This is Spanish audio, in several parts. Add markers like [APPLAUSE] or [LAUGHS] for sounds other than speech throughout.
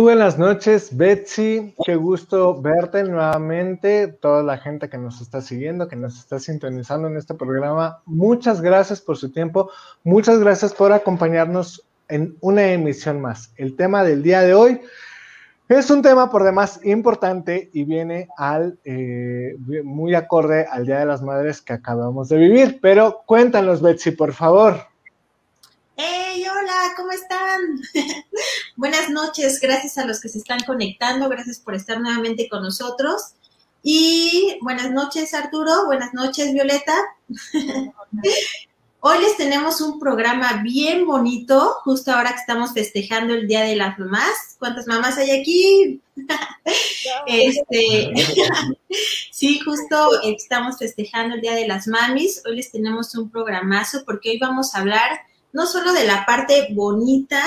Muy buenas noches, Betsy. Qué gusto verte nuevamente. Toda la gente que nos está siguiendo, que nos está sintonizando en este programa, muchas gracias por su tiempo. Muchas gracias por acompañarnos en una emisión más. El tema del día de hoy es un tema por demás importante y viene al eh, muy acorde al Día de las Madres que acabamos de vivir. Pero cuéntanos, Betsy, por favor. ¡Hey, hola! ¿Cómo están? [LAUGHS] Buenas noches, gracias a los que se están conectando, gracias por estar nuevamente con nosotros. Y buenas noches, Arturo, buenas noches, Violeta. [LAUGHS] Hoy les tenemos un programa bien bonito, justo ahora que estamos festejando el Día de las Mamás. ¿Cuántas mamás hay aquí? [LAUGHS] [LAUGHS] este, sí, justo estamos festejando el Día de las Mamis. Hoy les tenemos un programazo porque hoy vamos a hablar no solo de la parte bonita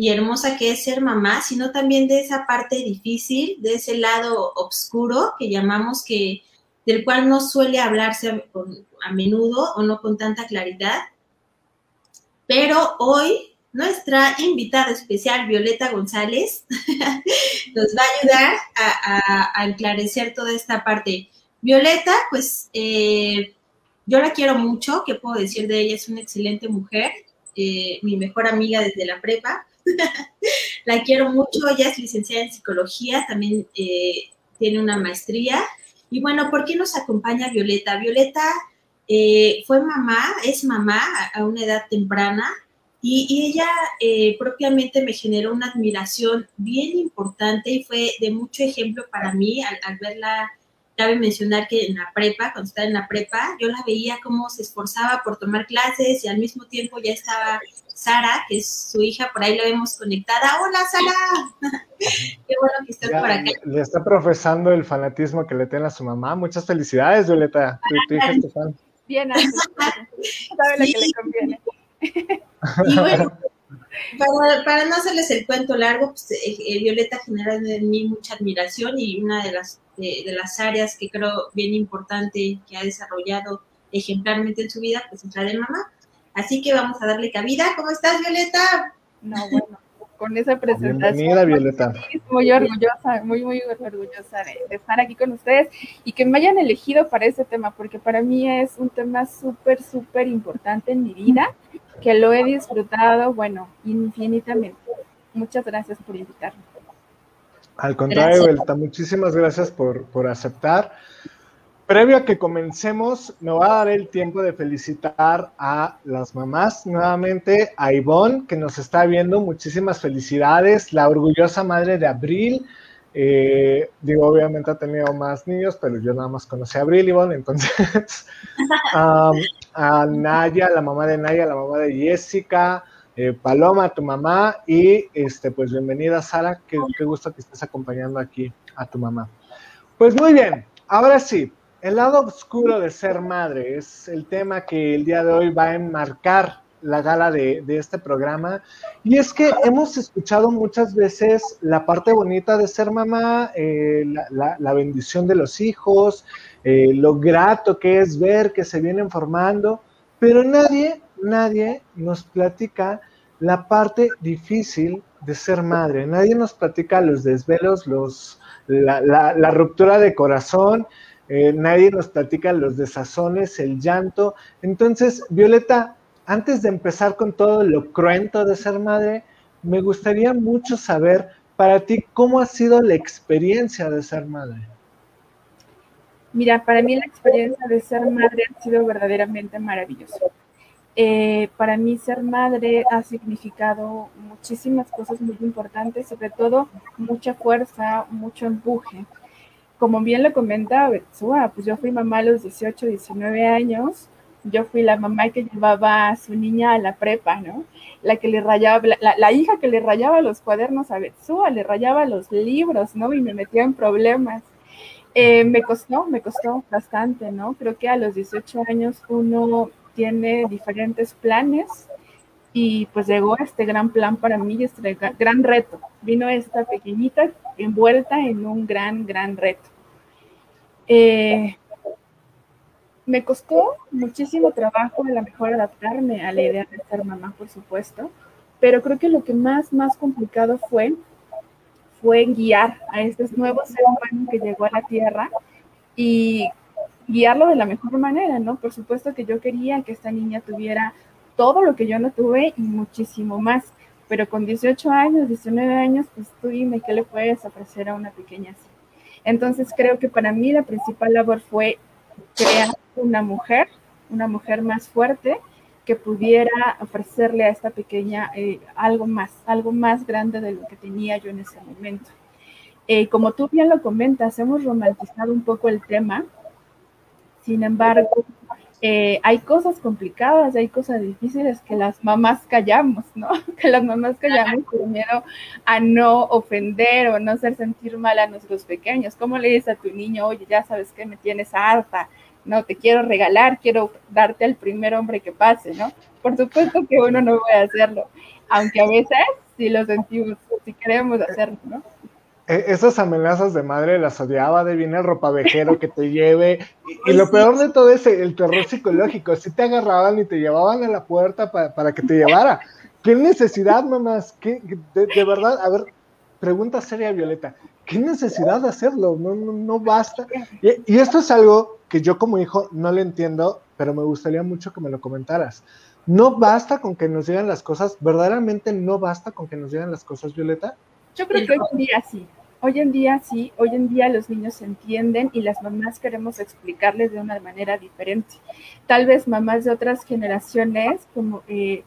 y hermosa que es ser mamá, sino también de esa parte difícil, de ese lado oscuro que llamamos que del cual no suele hablarse a, menudo o no con tanta claridad. Pero hoy nuestra invitada especial, Violeta González, [LAUGHS] nos va a ayudar a, a, esclarecer toda esta parte. Violeta, pues eh, yo la quiero mucho, ¿qué puedo decir de ella? Es una excelente mujer, eh, mi mejor amiga desde la prepa. La quiero mucho, ella es licenciada en psicología, también eh, tiene una maestría. Y bueno, ¿por qué nos acompaña Violeta? Violeta eh, fue mamá, es mamá a, una edad temprana y, ella propiamente me generó una admiración bien importante y fue de mucho ejemplo para mí al verla Cabe mencionar que en la prepa, cuando estaba en la prepa, yo la veía cómo se esforzaba por tomar clases y al mismo tiempo ya estaba Sara, que es su hija, por ahí la vemos conectada. ¡Hola, Sara! Qué bueno que estás por acá. Le está profesando el fanatismo que le tiene a su mamá. Muchas felicidades, Violeta. Tu, hija es fan. Bien, sabe lo que le conviene. Y bueno, para, no hacerles el cuento largo, pues, eh, eh, Violeta genera en mí mucha admiración y una de las de, las áreas que creo bien importante que ha desarrollado ejemplarmente en su vida, pues es la de mamá. Así que vamos a darle cabida. ¿Cómo estás, Violeta? No, bueno, con esa presentación. Bienvenida, Violeta. Muy orgullosa, muy, muy orgullosa de, estar aquí con ustedes y que me hayan elegido para ese tema, porque para mí es un tema súper, súper importante en mi vida, que lo he disfrutado, bueno, infinitamente. Muchas gracias por invitarme. Al contrario, Belta, muchísimas gracias por, aceptar. Previo a que comencemos, me va a dar el tiempo de felicitar a las mamás nuevamente, a Ivonne, que nos está viendo. Muchísimas felicidades, la orgullosa madre de Abril. Eh, digo, obviamente ha tenido más niños, pero yo nada más conocí a Abril, Ivonne, entonces. [LAUGHS] a Naya, la mamá de Naya, la mamá de Jessica, eh, Paloma, tu mamá, y este, pues bienvenida Sara, qué, gusto que estés acompañando aquí a tu mamá. Pues muy bien, ahora sí, el lado oscuro de ser madre es el tema que el día de hoy va a enmarcar la gala de, este programa. Y es que hemos escuchado muchas veces la parte bonita de ser mamá, eh, la, bendición de los hijos, eh, lo grato que es ver que se vienen formando, pero nadie nadie nos platica la parte difícil de ser madre. Nadie nos platica los desvelos, los, la, ruptura de corazón, eh, nadie nos platica los desazones, el llanto. Entonces, Violeta, antes de empezar con todo lo cruento de ser madre, me gustaría mucho saber para ti cómo ha sido la experiencia de ser madre. Mira, para mí la experiencia de ser madre ha sido verdaderamente maravillosa. Eh, para mí ser madre ha significado muchísimas cosas muy importantes, sobre todo mucha fuerza, mucho empuje. Como bien lo comentaba Betsua, pues yo fui mamá a los 18, 19 años, yo fui la mamá que llevaba a su niña a la prepa, ¿no? La que le rayaba, la, hija que le rayaba los cuadernos a Betsua, le rayaba los libros, ¿no? Y me metía en problemas. Eh, me costó, me costó bastante, ¿no? Creo que a los 18 años uno tiene diferentes planes y pues llegó este gran plan para mí, este gran reto. Vino esta pequeñita envuelta en un gran, gran reto. Eh, me costó muchísimo trabajo a lo mejor adaptarme a la idea de ser mamá, por supuesto, pero creo que lo que más, más complicado fue fue guiar a este nuevo ser humano que llegó a la Tierra y guiarlo de la mejor manera, ¿no? Por supuesto que yo quería que esta niña tuviera todo lo que yo no tuve y muchísimo más, pero con 18 años, 19 años, pues tú dime qué le puedes ofrecer a una pequeña así. Entonces creo que para mí la principal labor fue crear una mujer, una mujer más fuerte que pudiera ofrecerle a esta pequeña eh, algo más, algo más grande de lo que tenía yo en ese momento. Eh, como tú bien lo comentas, hemos romantizado un poco el tema, sin embargo, eh, hay cosas complicadas, hay cosas difíciles que las mamás callamos, ¿no? [LAUGHS] Que las mamás callamos por miedo a no ofender o no hacer sentir mal a nuestros pequeños. ¿Cómo le dices a tu niño, oye, ya sabes que me tienes harta, no te quiero regalar, quiero darte al primer hombre que pase, ¿no? Por supuesto que uno no a hacerlo, aunque a veces sí lo sentimos, si queremos hacerlo, ¿no? E, esas amenazas de madre las odiaba, de viene el ropavejero que te lleve. [LAUGHS] Y, lo peor de todo es el terror psicológico. Si te agarraban y te llevaban a la puerta para que te llevara. ¿Qué necesidad, mamás? ¿Qué, de, verdad, a ver, pregunta seria, Violeta. ¿Qué necesidad de hacerlo? No, no, no basta. Y, y esto es algo que yo como hijo no lo entiendo, pero me gustaría mucho que me lo comentaras. No basta con que nos digan las cosas, verdaderamente no basta con que nos digan las cosas, Violeta. Yo creo que hoy en día sí. Hoy en día sí, hoy en día los niños entienden y las mamás queremos explicarles de una manera diferente. Tal vez mamás de otras generaciones, como eh,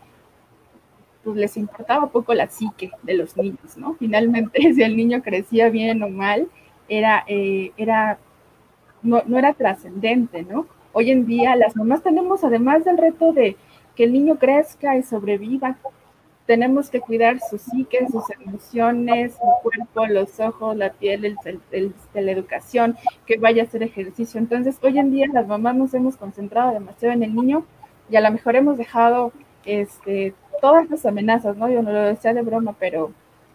pues les importaba poco la psique de los niños, ¿no? Finalmente, [LAUGHS] si el niño crecía bien o mal, era, eh, era, no, no era trascendente, ¿no? Hoy en día las mamás tenemos, además del reto de que el niño crezca y sobreviva, tenemos que cuidar su psique, sus emociones, su cuerpo, los ojos, la piel, el, la educación, que vaya a hacer ejercicio. Entonces, hoy en día las mamás nos hemos concentrado demasiado en el niño y a lo mejor hemos dejado este, todas las amenazas, ¿no? Yo no lo decía de broma, pero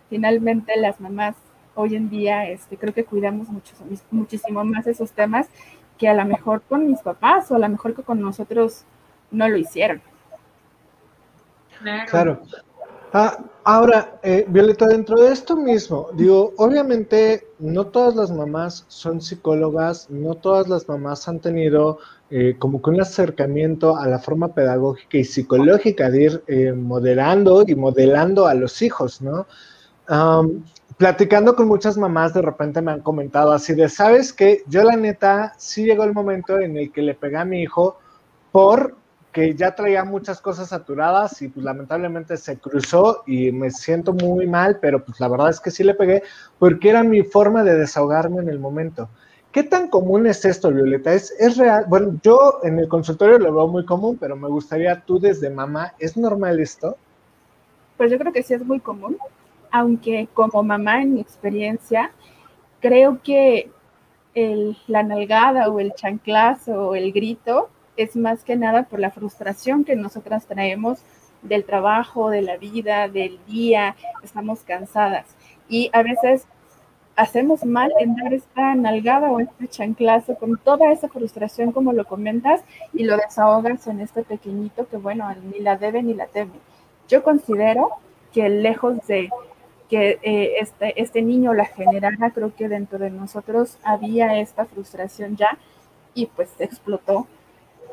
finalmente las mamás hoy en día este, creo que cuidamos mucho, muchísimo más esos temas que a lo mejor con mis papás o a lo mejor que con nosotros no lo hicieron. Claro. Ah, ahora, eh, Violeta, dentro de esto mismo, digo, obviamente no todas las mamás son psicólogas, no todas las mamás han tenido eh, como que un acercamiento a la forma pedagógica y psicológica de ir eh, moderando y modelando a los hijos, ¿no? platicando con muchas mamás, de repente me han comentado así de, ¿sabes qué? Yo la neta, sí llegó el momento en el que le pegué a mi hijo por que ya traía muchas cosas saturadas y pues lamentablemente se cruzó y me siento muy mal, pero pues la verdad es que sí le pegué porque era mi forma de desahogarme en el momento. ¿Qué tan común es esto, Violeta? ¿Es, es real? Bueno, yo en el consultorio lo veo muy común, pero me gustaría tú desde mamá, ¿es normal esto? Pues yo creo que sí es muy común, aunque como mamá en mi experiencia, creo que el, la nalgada o el chanclazo o el grito es más que nada por la frustración que nosotras traemos del trabajo, de la vida, del día, estamos cansadas. Y a veces hacemos mal en dar esta nalgada o este chanclazo con toda esa frustración como lo comentas y lo desahogas en este pequeñito que bueno, ni la debe ni la teme. Yo considero que lejos de que eh, este, este niño la generara, creo que dentro de nosotros había esta frustración ya y pues explotó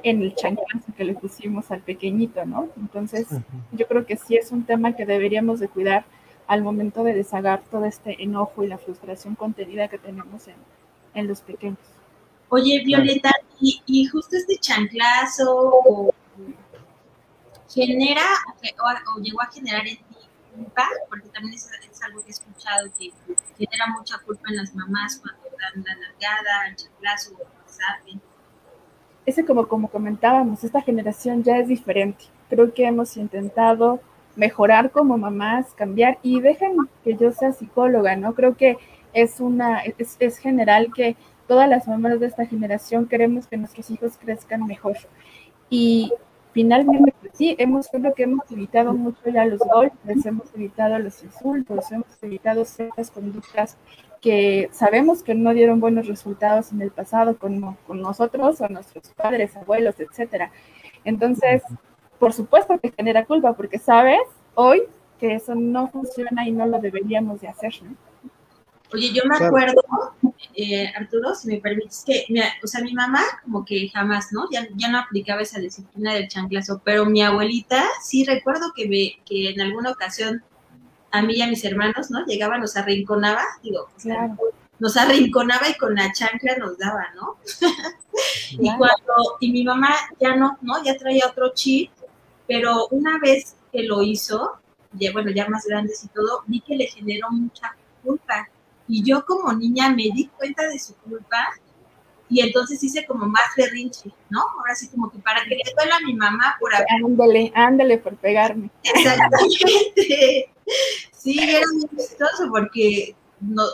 en el chanclazo que le pusimos al pequeñito, ¿no? Entonces, yo creo que sí es un tema que deberíamos de cuidar al momento de deshagar todo este enojo y la frustración contenida que tenemos en, en los pequeños. Oye, Violeta, y, justo este chanclazo genera o, llegó a generar en ti culpa, porque también es, algo que he escuchado que genera mucha culpa en las mamás cuando dan la largada, el chanclazo o el ese como, como comentábamos, esta generación ya es diferente. Creo que hemos intentado mejorar como mamás, cambiar y dejen que yo sea psicóloga, ¿no? Creo que es una, es, es general que todas las mamás de esta generación queremos que nuestros hijos crezcan mejor. Y finalmente, pues sí, hemos, creo que hemos evitado mucho ya los golpes, hemos evitado los insultos, hemos evitado ciertas conductas que sabemos que no dieron buenos resultados en el pasado con, con nosotros o nuestros padres, abuelos, etcétera. Entonces, por supuesto que genera culpa, porque sabes hoy que eso no funciona y no lo deberíamos de hacer, ¿no? Oye, yo me acuerdo, eh, Arturo, si me permites, que, o sea, mi mamá como que jamás, ¿no? Ya, ya no aplicaba esa disciplina del chanclazo, pero mi abuelita sí recuerdo que, me, que en alguna ocasión a mí y a mis hermanos, ¿no? Llegaba, nos arrinconaba, digo, claro. nos arrinconaba y con la chancla nos daba, ¿no? [LAUGHS] y cuando, y mi mamá ya no, ¿no? Ya traía otro chip, pero una vez que lo hizo, ya, bueno, ya más grandes y todo, vi que le generó mucha culpa. Y yo como niña me di cuenta de su culpa y entonces hice como más berrinche, ¿no? Ahora sí como que para que le duela a mi mamá por haber... Ándale, ándale por pegarme. Exactamente. [LAUGHS] Sí, era muy chistoso porque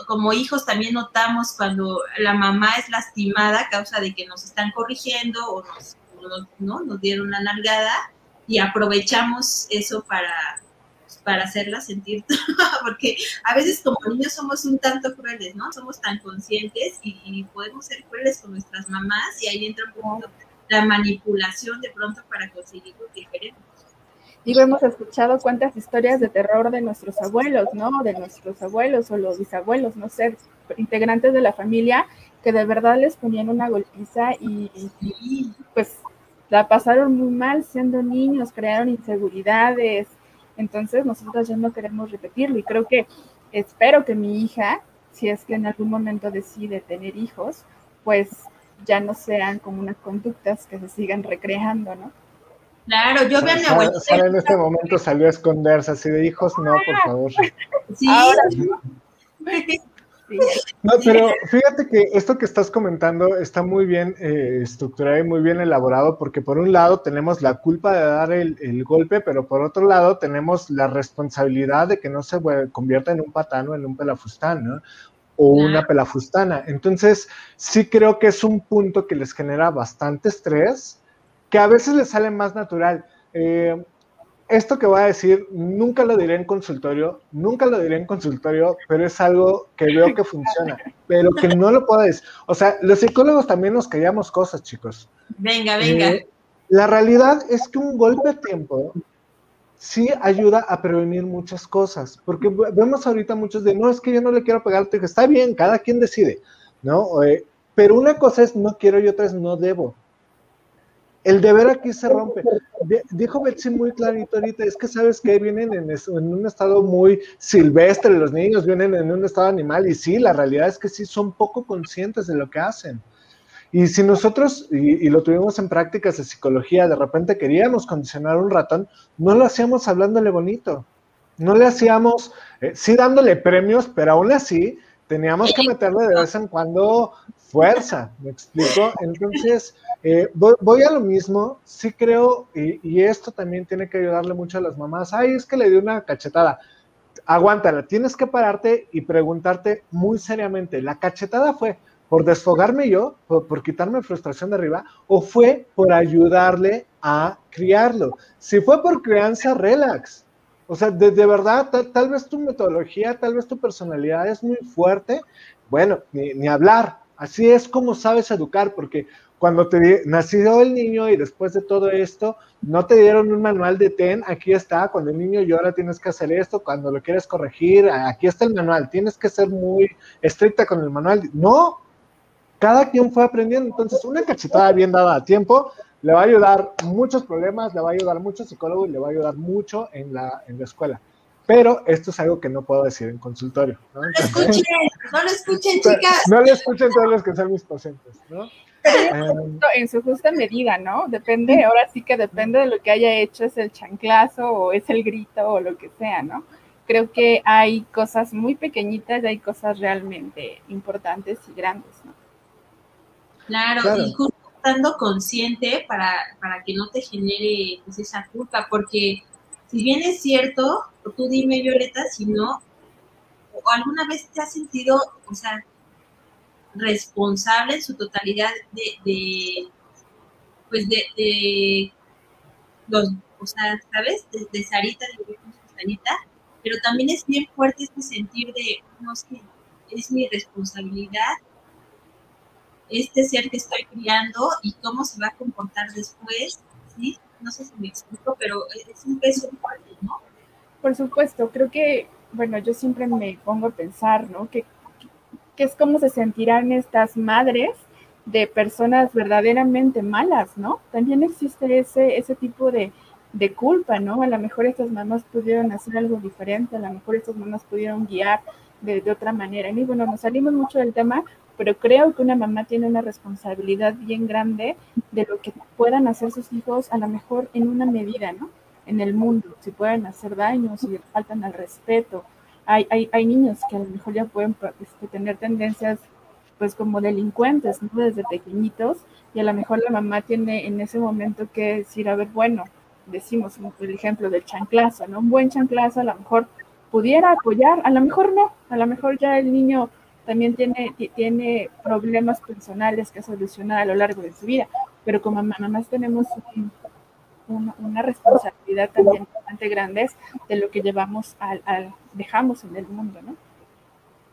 como hijos también notamos cuando la mamá es lastimada a causa de que nos están corrigiendo o nos, ¿no? nos dieron una nalgada y aprovechamos eso para para hacerla sentir, [LAUGHS] porque a veces como niños somos un tanto crueles, ¿no? Somos tan conscientes y, podemos ser crueles con nuestras mamás y ahí entra un poco la manipulación de pronto para conseguir lo que queremos. Digo, hemos escuchado cuántas historias de terror de nuestros abuelos, ¿no? De nuestros abuelos o los bisabuelos, no sé, integrantes de la familia, que de verdad les ponían una golpiza y, y pues la pasaron muy mal siendo niños, crearon inseguridades, entonces nosotros ya no queremos repetirlo y creo que espero que mi hija, si es que en algún momento decide tener hijos, pues ya no sean como unas conductas que se sigan recreando, ¿no? Claro, yo veo a mi abuelita. en este momento salió a esconderse así de hijos, no, por favor. Sí. Ahora, [LAUGHS] no, pero fíjate que esto que estás comentando está muy bien eh, estructurado y muy bien elaborado, porque por un lado tenemos la culpa de dar el, golpe, pero por otro lado tenemos la responsabilidad de que no se convierta en un patano, en un pelafustán, ¿no? O una pelafustana. Entonces, sí creo que es un punto que les genera bastante estrés, que a veces les sale más natural. Eh, esto que voy a decir nunca lo diré en consultorio, nunca lo diré en consultorio, pero es algo que veo que funciona, pero que no lo puedo decir. O sea, los psicólogos también nos callamos cosas, chicos. Venga, venga. Eh, la realidad es que un golpe a tiempo sí ayuda a prevenir muchas cosas, porque vemos ahorita muchos de, no, es que yo no le quiero pegar, que está bien, cada quien decide, ¿no? Eh, pero una cosa es no quiero y otra es no debo. El deber aquí se rompe. Dijo Betsy muy clarito ahorita, es que sabes que vienen en, un estado muy silvestre, los niños vienen en un estado animal y sí, la realidad es que sí son poco conscientes de lo que hacen. Y si nosotros, y, lo tuvimos en prácticas de psicología, de repente queríamos condicionar un ratón, no lo hacíamos hablándole bonito, no le hacíamos, eh, sí dándole premios, pero aún así teníamos que meterle de vez en cuando fuerza, ¿me explico? Entonces, eh, voy, a lo mismo, sí creo, y, esto también tiene que ayudarle mucho a las mamás, ay, es que le di una cachetada, aguántala, tienes que pararte y preguntarte muy seriamente, ¿la cachetada fue por desfogarme yo, por, quitarme frustración de arriba, o fue por ayudarle a criarlo? Si fue por crianza, relax. O sea, de, verdad, tal, vez tu metodología, tal vez tu personalidad es muy fuerte, bueno, ni hablar, Así es como sabes educar, porque cuando te nació el niño y después de todo esto, no te dieron un manual de ten, aquí está, cuando el niño llora tienes que hacer esto, cuando lo quieres corregir, aquí está el manual, tienes que ser muy estricta con el manual. No, cada quien fue aprendiendo, entonces una cachetada bien dada a tiempo le va a ayudar muchos problemas, le va a ayudar mucho psicólogo y le va a ayudar mucho en la, en la escuela. Pero esto es algo que no puedo decir en consultorio. No, lo escuchen, no lo escuchen, chicas. No lo escuchen todos los que son mis pacientes, ¿no? en su justa medida, ¿no? Depende, ahora sí que depende de lo que haya hecho, es el chanclazo o es el grito o lo que sea, ¿no? Creo que hay cosas muy pequeñitas y hay cosas realmente importantes y grandes, ¿no? Claro, y justo estando consciente para, para que no te genere pues, esa culpa, porque si bien es cierto, tú dime, Violeta, si no, o alguna vez te has sentido, o sea, responsable en su totalidad de, pues de, los, o sea, ¿sabes? De, Sarita, de Sarita, pero también es bien fuerte este sentir de, no sé, es mi responsabilidad este ser que estoy criando y cómo se va a comportar después, ¿sí? No sé si me explico, pero es un peso fuerte, ¿no? Por supuesto, creo que, bueno, yo siempre me pongo a pensar, ¿no? ¿Qué, que es cómo se sentirán estas madres de personas verdaderamente malas, ¿no? También existe ese, ese tipo de, de culpa, ¿no? A lo mejor estas mamás pudieron hacer algo diferente, a lo mejor estas mamás pudieron guiar de, de, otra manera. Y bueno, nos salimos mucho del tema, pero creo que una mamá tiene una responsabilidad bien grande de lo que puedan hacer sus hijos, a lo mejor en una medida, ¿no? En el mundo, si pueden hacer daño, si faltan al respeto. Hay, hay, hay niños que a lo mejor ya pueden este, tener tendencias pues como delincuentes, ¿no? Desde pequeñitos, y a lo mejor la mamá tiene en ese momento que decir, a ver, bueno, decimos el ejemplo del chanclazo, ¿no? Un buen chanclazo a lo mejor pudiera apoyar, a lo mejor no, a lo mejor ya el niño también tiene, tiene problemas personales que solucionar a lo largo de su vida, pero como mamás tenemos una, una, responsabilidad también bastante grande de lo que llevamos al, al, dejamos en el mundo, ¿no?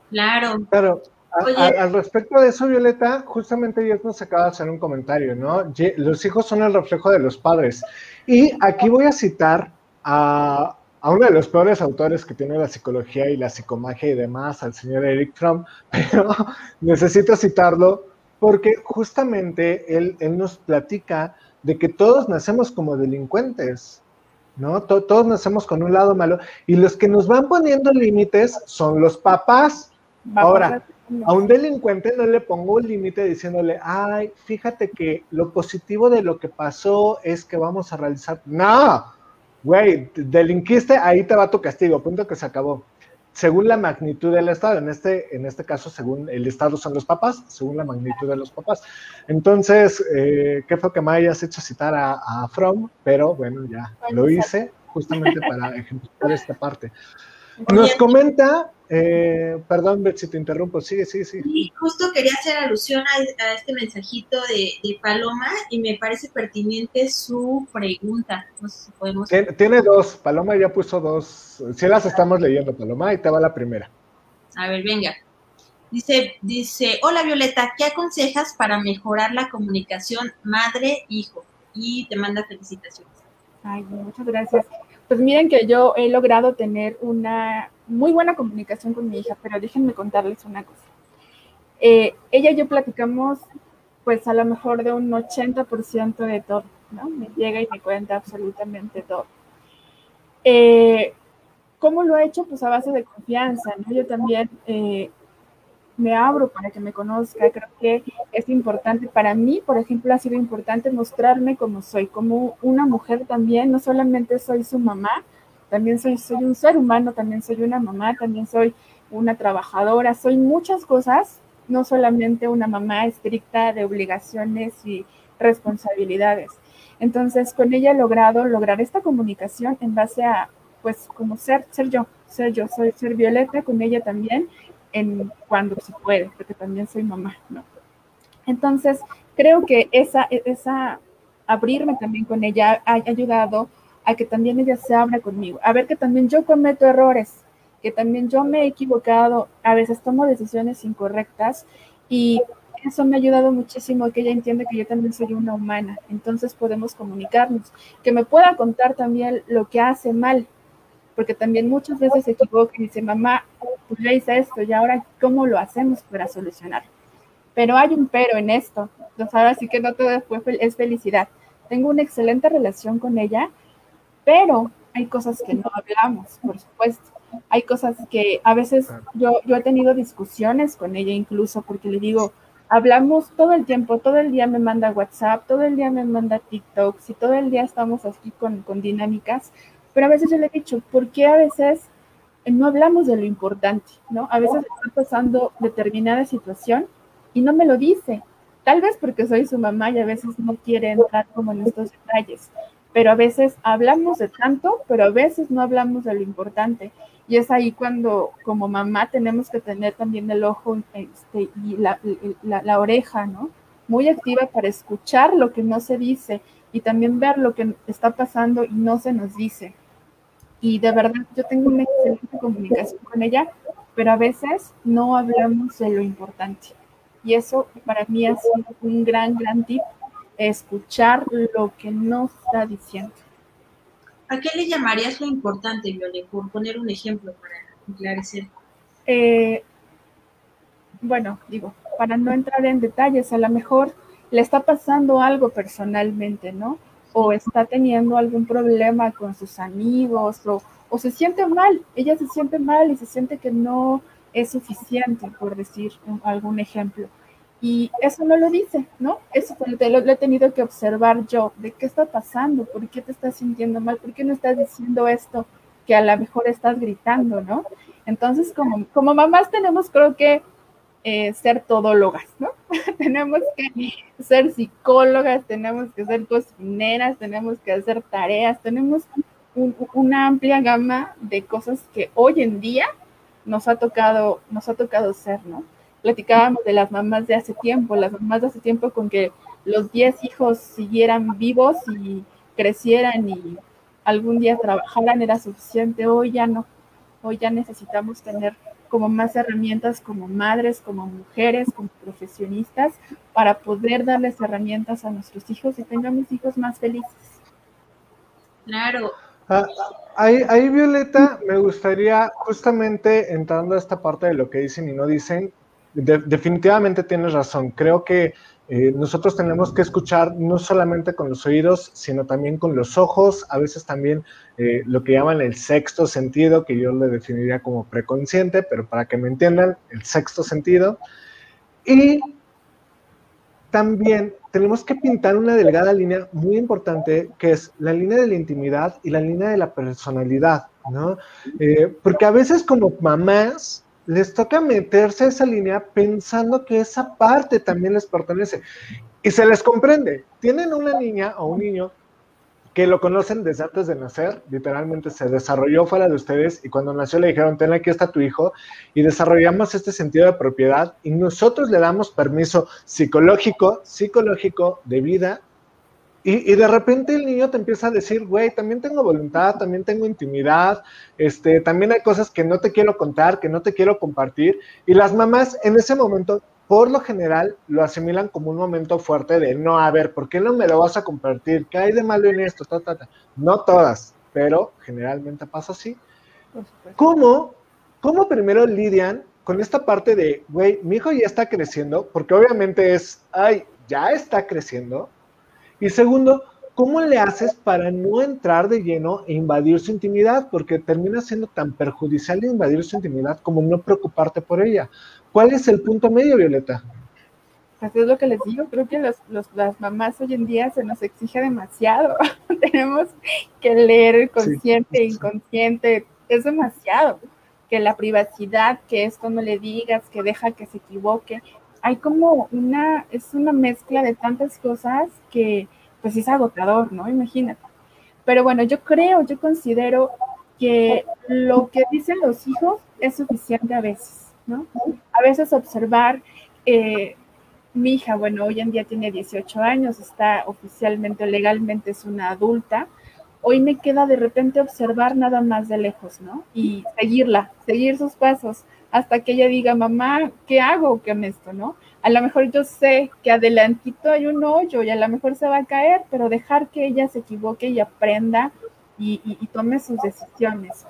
Claro. Claro. A, al respecto de eso, Violeta, justamente ayer nos acaba de hacer un comentario, ¿no? Los hijos son el reflejo de los padres. Y aquí voy a citar a, a, uno de los peores autores que tiene la psicología y la psicomagia y demás, al señor Eric Fromm, [LAUGHS] pero necesito citarlo porque justamente él, él nos platica de que todos nacemos como delincuentes, ¿no? Todos nacemos con un lado malo y los que nos van poniendo límites son los papás. Ahora, a un delincuente no le pongo un límite diciéndole, ay, fíjate que lo positivo de lo que pasó es que vamos a realizar. No, güey, delinquiste, ahí te va tu castigo, punto que se acabó. Según la magnitud del Estado, en este, en este caso, según el Estado son los papás, según la magnitud de los papás. Entonces, eh, ¿qué fue que me hayas hecho citar a, a From? Pero bueno, ya lo hice justamente para ejemplificar esta parte. [LAUGHS] Nos comenta, eh, perdón, si te interrumpo, sigue, sigue, sigue. Sí, justo quería hacer alusión a, a este mensajito de, de, Paloma y me parece pertinente su pregunta. No sé si podemos. Tiene, tiene dos, Paloma ya puso dos. Si las estamos leyendo, Paloma, y te va la primera. A ver, venga. Dice, dice, hola Violeta, ¿qué aconsejas para mejorar la comunicación madre-hijo? Y te manda felicitaciones. Ay, muchas gracias. Pues miren que yo he logrado tener una muy buena comunicación con mi hija, pero déjenme contarles una cosa. Eh, ella y yo platicamos, pues a lo mejor de un 80% de todo, ¿no? Me llega y me cuenta absolutamente todo. Eh, ¿Cómo lo he hecho? Pues a base de confianza, ¿no? Yo también eh, me abro para que me conozca. Creo que es importante para mí, por ejemplo, ha sido importante mostrarme como soy, como una mujer también. No solamente soy su mamá, también soy, soy un ser humano, también soy una mamá, también soy una trabajadora, soy muchas cosas, no solamente una mamá estricta de obligaciones y responsabilidades. Entonces, con ella he logrado lograr esta comunicación en base a, pues, como ser, ser yo, ser yo, soy ser Violeta, con ella también, en cuando se puede, porque también soy mamá, ¿no? Entonces, creo que esa, esa abrirme también con ella ha ayudado a que también ella se abra conmigo, a ver que también yo cometo errores, que también yo me he equivocado, a veces tomo decisiones incorrectas y eso me ha ayudado muchísimo que ella entienda que yo también soy una humana, entonces podemos comunicarnos, que me pueda contar también lo que hace mal, porque también muchas veces se equivoca y dice, mamá, pues yo hice esto y ahora cómo lo hacemos para solucionarlo. Pero hay un pero en esto, entonces ahora sí que no todo es felicidad. Tengo una excelente relación con ella, pero hay cosas que no hablamos, por supuesto. Hay cosas que a veces yo, yo he tenido discusiones con ella incluso porque le digo, hablamos todo el tiempo, todo el día me manda WhatsApp, todo el día me manda TikToks y todo el día estamos aquí con, con dinámicas, pero a veces yo le he dicho, ¿por qué a veces no hablamos de lo importante? ¿no? A veces está pasando determinada situación y no me lo dice. Tal vez porque soy su mamá y a veces no quiere entrar como en estos detalles, pero a veces hablamos de tanto, pero a veces no hablamos de lo importante. Y es ahí cuando como mamá tenemos que tener también el ojo este, y la, la, la oreja, ¿no? Muy activa para escuchar lo que no se dice y también ver lo que está pasando y no se nos dice. Y de verdad, yo tengo una excelente comunicación con ella, pero a veces no hablamos de lo importante. Y eso para mí sido un gran, gran tip, escuchar lo que no está diciendo. ¿A qué le llamarías lo importante, Viole, por poner un ejemplo para esclarecer? Eh, bueno, digo, para no entrar en detalles, a lo mejor le está pasando algo personalmente, ¿no? O está teniendo algún problema con sus amigos o, o se siente mal, ella se siente mal y se siente que no es suficiente, por decir algún ejemplo. Y eso no lo dice, ¿no? Eso lo, lo, he tenido que observar yo, de qué está pasando, por qué te estás sintiendo mal, por qué no estás diciendo esto que a lo mejor estás gritando, ¿no? Entonces, como, como mamás tenemos, creo que, eh, ser todólogas, ¿no? [LAUGHS] tenemos que ser psicólogas, tenemos que ser cocineras, tenemos que hacer tareas, tenemos una amplia gama de cosas que hoy en día nos ha tocado, nos ha tocado ser, ¿no? Platicábamos de las mamás de hace tiempo, las mamás de hace tiempo con que los 10 hijos siguieran vivos y crecieran y algún día trabajaran era suficiente, hoy ya no, hoy ya necesitamos tener como más herramientas como madres, como mujeres, como profesionistas, para poder darles herramientas a nuestros hijos y tengamos hijos más felices. Claro, Ah, ahí, Violeta, me gustaría, justamente entrando a esta parte de lo que dicen y no dicen, definitivamente tienes razón. Creo que eh, nosotros tenemos que escuchar no solamente con los oídos, sino también con los ojos, a veces también eh, lo que llaman el sexto sentido, que yo le definiría como preconsciente, pero para que me entiendan, el sexto sentido. Y también tenemos que pintar una delgada línea muy importante, que es la línea de la intimidad y la línea de la personalidad, ¿no? Eh, porque a veces como mamás les toca meterse a esa línea pensando que esa parte también les pertenece. Y se les comprende. Tienen una niña o un niño que lo conocen desde antes de nacer, literalmente se desarrolló fuera de ustedes y cuando nació le dijeron, ten aquí está tu hijo y desarrollamos este sentido de propiedad y nosotros le damos permiso psicológico, psicológico de vida y, y, de repente el niño te empieza a decir, güey, también tengo voluntad, también tengo intimidad, este, también hay cosas que no te quiero contar, que no te quiero compartir. Y las mamás en ese momento por lo general lo asimilan como un momento fuerte de no, a ver, ¿por qué no me lo vas a compartir? ¿Qué hay de malo en esto? No todas, pero generalmente pasa así. ¿Cómo, ¿Cómo primero lidian con esta parte de, güey, mi hijo ya está creciendo? Porque obviamente es, ay, ya está creciendo. Y segundo, ¿cómo le haces para no entrar de lleno e invadir su intimidad? Porque termina siendo tan perjudicial invadir su intimidad como no preocuparte por ella. ¿Cuál es el punto medio, Violeta? Pues es lo que les digo, creo que los, las mamás hoy en día se nos exige demasiado. [LAUGHS] Tenemos que leer consciente, inconsciente, es demasiado. Que la privacidad, que esto no le digas, que deja que se equivoque. Hay como una, es una mezcla de tantas cosas que pues es agotador, ¿no? Imagínate. Pero bueno, yo creo, yo considero que lo que dicen los hijos es suficiente a veces a veces observar, eh, mi hija, bueno, hoy en día tiene 18 años, está oficialmente, legalmente es una adulta, hoy me queda de repente observar nada más de lejos, ¿no? Y seguirla, seguir sus pasos hasta que ella diga, mamá, ¿qué hago con esto, no? A lo mejor yo sé que adelantito hay un hoyo y a lo mejor se va a caer, pero dejar que ella se equivoque y aprenda y tome sus decisiones.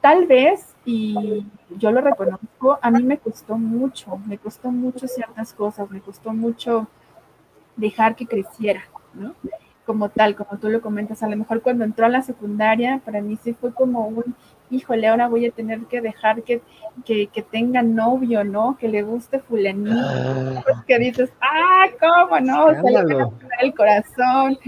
Tal vez y yo lo reconozco, a mí me costó mucho, me costó mucho ciertas cosas, me costó mucho dejar que creciera, ¿no? Como tal, como tú lo comentas, a lo mejor cuando entró a la secundaria, para mí sí fue como un, híjole, ahora voy a tener que dejar que, que, tenga novio, ¿no? Que le guste fulanito, ah. que dices, ah, ¿cómo no? Se le el corazón,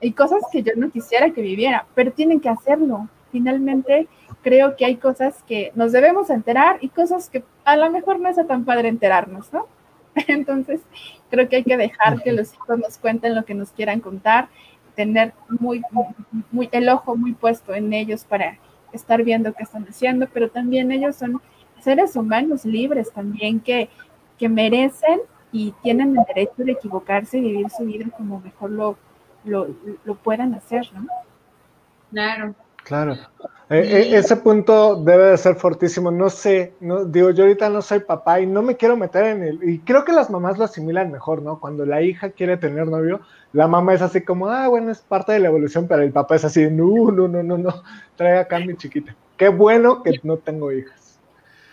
y cosas que yo no quisiera que viviera, pero tienen que hacerlo. Finalmente, creo que hay cosas que nos debemos enterar y cosas que a lo mejor no es tan padre enterarnos, ¿no? [LAUGHS] Entonces, creo que hay que dejar que los hijos nos cuenten lo que nos quieran contar, tener muy, muy, el ojo muy puesto en ellos para estar viendo qué están haciendo, pero también ellos son seres humanos libres también que, que merecen y tienen el derecho de equivocarse y vivir su vida como mejor lo, lo, lo puedan hacer, ¿no? Claro. Claro. Eh, eh, ese punto debe de ser fortísimo. No sé, no, digo, yo ahorita no soy papá y no me quiero meter en él. Y creo que las mamás lo asimilan mejor, ¿no? Cuando la hija quiere tener novio, la mamá es así como, ah, bueno, es parte de la evolución, pero el papá es así, no, no, no, no, no, trae acá mi chiquita. Qué bueno que no tengo hijas.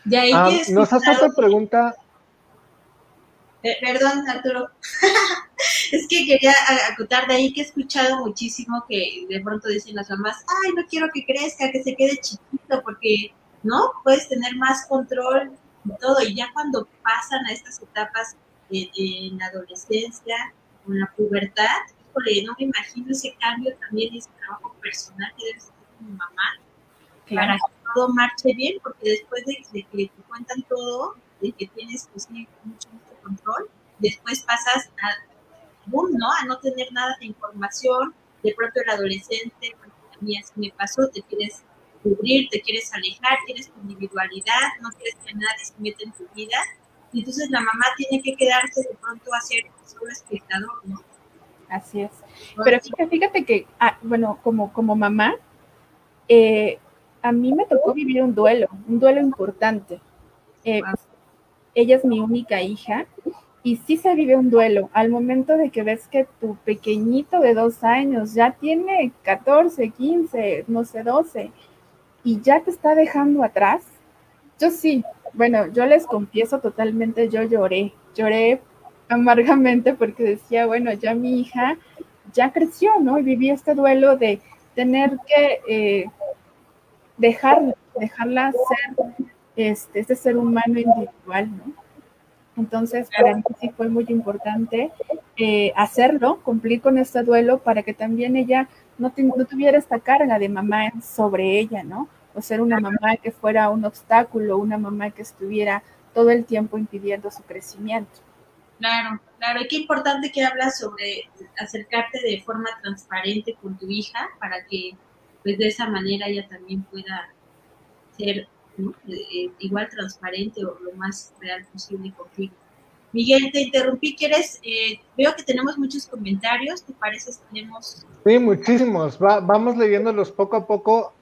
Ya, ah, nos hace otra pregunta. Eh, perdón, Arturo. [LAUGHS] es que quería acotar de ahí que he escuchado muchísimo que de pronto dicen las mamás, ay, no quiero que crezca, que se quede chiquito, porque, ¿no? Puedes tener más control y todo. Y ya cuando pasan a estas etapas en la adolescencia, en la pubertad, híjole, no me imagino ese cambio también ese trabajo personal que debes hacer con mi mamá para que todo marche bien, porque después de, que te cuentan todo, de que tienes pues, mucho, mucho control, después pasas a, ¿no? a no tener nada de información, de pronto el adolescente, a mí así me pasó, te quieres cubrir, te quieres alejar, tienes tu individualidad, no quieres que nadie se meta en tu vida, y entonces la mamá tiene que quedarse de pronto a ser solo espectador, ¿no? Así es. Pero fíjate, que, ah, bueno, como, como mamá, eh, a mí me tocó vivir un duelo, un duelo importante. Eh, ella es mi única hija y sí se vive un duelo. Al momento de que ves que tu pequeñito de dos años ya tiene 14, 15, no sé, 12 y ya te está dejando atrás, yo sí, bueno, yo les confieso totalmente, yo lloré, lloré amargamente porque decía, bueno, ya mi hija ya creció, ¿no? Y viví este duelo de tener que eh, dejar, dejarla ser este, este ser humano individual, ¿no? Entonces, para mí sí fue muy importante eh, hacerlo, cumplir con este duelo para que también ella no, no, tuviera esta carga de mamá sobre ella, ¿no? O ser una mamá que fuera un obstáculo, una mamá que estuviera todo el tiempo impidiendo su crecimiento. Claro, claro, y qué importante que hablas sobre acercarte de forma transparente con tu hija para que pues de esa manera ella también pueda ser eh, igual transparente o lo más real posible contigo. Miguel, te interrumpí, ¿quieres? Eh, veo que tenemos muchos comentarios, ¿te parece tenemos? Sí, muchísimos, vamos leyéndolos poco a poco.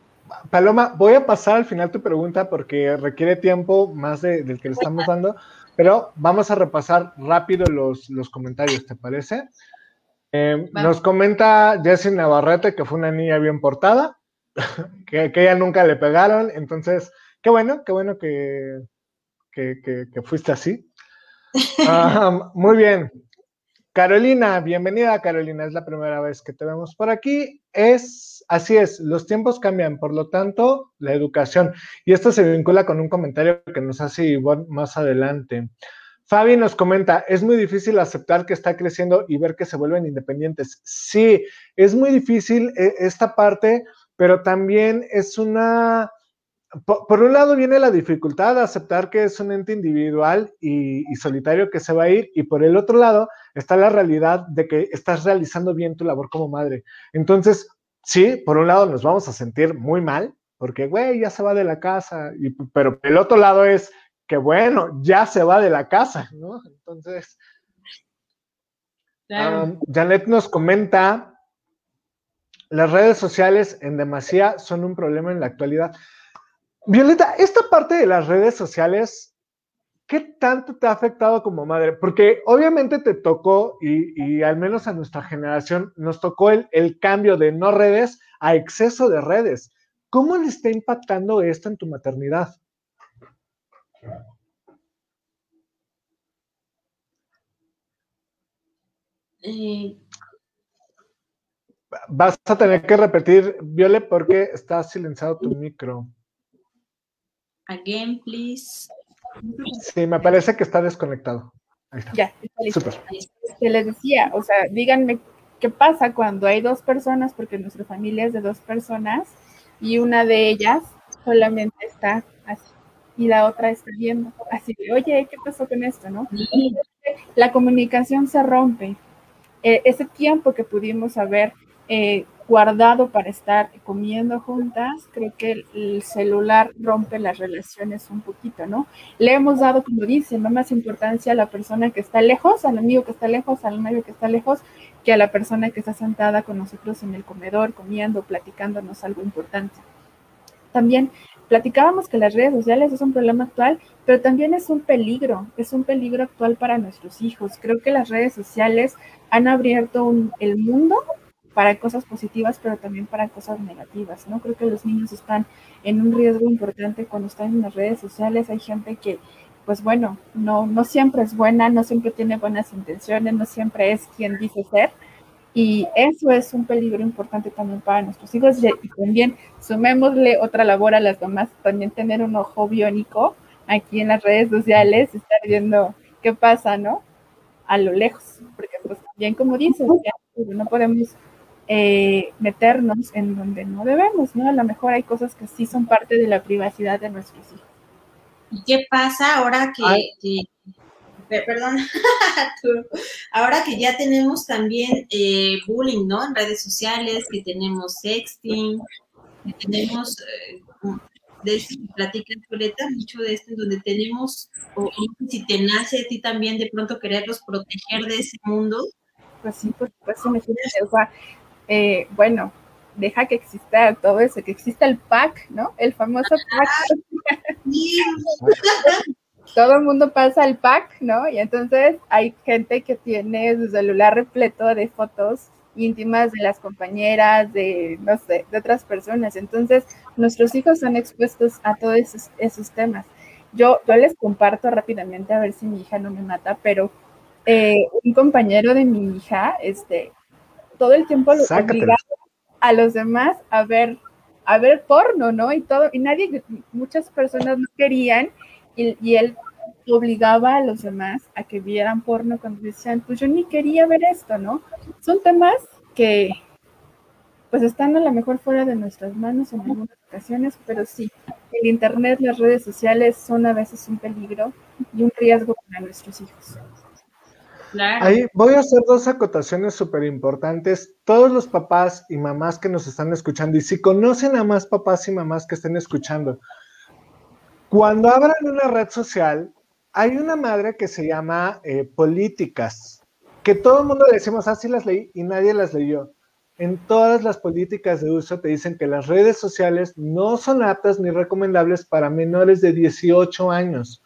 Paloma, voy a pasar al final tu pregunta porque requiere tiempo más del que le estamos dando, pero vamos a repasar rápido los, los comentarios, ¿te parece? Eh, nos comenta Jessie Navarrete que fue una niña bien portada, [LAUGHS] que, que ella nunca le pegaron, entonces Qué bueno, qué bueno que, que, fuiste así. Ah, [LAUGHS] muy bien. Carolina, bienvenida Carolina, es la primera vez que te vemos por aquí. Es, así es, los tiempos cambian, por lo tanto, la educación. Y esto se vincula con un comentario que nos hace Ivonne más adelante. Fabi nos comenta, es muy difícil aceptar que está creciendo y ver que se vuelven independientes. Sí, es muy difícil eh, esta parte, pero también es una por, un lado viene la dificultad de aceptar que es un ente individual y, solitario que se va a ir, y por el otro lado está la realidad de que estás realizando bien tu labor como madre. Entonces, sí, por un lado nos vamos a sentir muy mal, porque, güey, ya se va de la casa, y, pero el otro lado es que, bueno, ya se va de la casa, ¿no? Entonces, um, Janet nos comenta, las redes sociales en demasía son un problema en la actualidad. Violeta, esta parte de las redes sociales, ¿qué tanto te ha afectado como madre? Porque obviamente te tocó, y, al menos a nuestra generación, nos tocó el, cambio de no redes a exceso de redes. ¿Cómo le está impactando esto en tu maternidad? Eh. Vas a tener que repetir, Viole, porque está silenciado tu micro. Again, please. Sí, me parece que está desconectado. Ahí está. Ya, está Se les decía, o sea, díganme qué pasa cuando hay dos personas, porque nuestra familia es de dos personas, y una de ellas solamente está así, y la otra está viendo así de, oye, ¿qué pasó con esto, no? La comunicación se rompe. Eh, ese tiempo que pudimos haber eh, guardado para estar comiendo juntas, creo que el, celular rompe las relaciones un poquito, ¿no? Le hemos dado, como dice, más importancia a la persona que está lejos, al amigo que está lejos, al novio que está lejos, que a la persona que está sentada con nosotros en el comedor, comiendo, platicándonos algo importante. También platicábamos que las redes sociales es un problema actual, pero también es un peligro, es un peligro actual para nuestros hijos. Creo que las redes sociales han abierto el mundo para cosas positivas, pero también para cosas negativas, ¿no? Creo que los niños están en un riesgo importante cuando están en las redes sociales. Hay gente que, pues bueno, no, no siempre es buena, no siempre tiene buenas intenciones, no siempre es quien dice ser. Y eso es un peligro importante también para nuestros hijos. Y también sumémosle otra labor a las mamás, también tener un ojo biónico aquí en las redes sociales, estar viendo qué pasa, ¿no? A lo lejos, porque pues bien como dices, no podemos eh, meternos en donde no debemos, ¿no? A lo mejor hay cosas que sí son parte de la privacidad de nuestros hijos. ¿Y qué pasa ahora que, perdón, [LAUGHS] ahora que ya tenemos también eh, bullying, ¿no? En redes sociales, que tenemos sexting, que tenemos, eh, de esto que platica Violeta, mucho de esto, en donde tenemos, o si te nace a ti también de pronto quererlos proteger de ese mundo. Pues sí, pues, pues imagínate, o sea, eh, bueno, deja que exista todo eso, que exista el pack, ¿no? El famoso pack. [LAUGHS] todo el mundo pasa el pack, ¿no? Y entonces hay gente que tiene su celular repleto de fotos íntimas de las compañeras, de, no sé, de otras personas. Entonces, nuestros hijos son expuestos a todos esos, temas. Yo, yo les comparto rápidamente, a ver si mi hija no me mata, pero eh, un compañero de mi hija, este, todo el tiempo lo obligaba a los demás a ver, a ver porno, ¿no? Y todo, y nadie, muchas personas no querían, y, él obligaba a los demás a que vieran porno cuando decían, pues yo ni quería ver esto, ¿no? Son temas que pues están a lo mejor fuera de nuestras manos en algunas ocasiones, pero sí, el Internet, las redes sociales son a veces un peligro y un riesgo para nuestros hijos. Ahí voy a hacer dos acotaciones súper importantes. Todos los papás y mamás que nos están escuchando, y si conocen a más papás y mamás que estén escuchando, cuando abran una red social, hay una madre que se llama eh, Políticas, que todo el mundo le decimos, así ah, las leí y nadie las leyó. En todas las políticas de uso te dicen que las redes sociales no son aptas ni recomendables para menores de 18 años.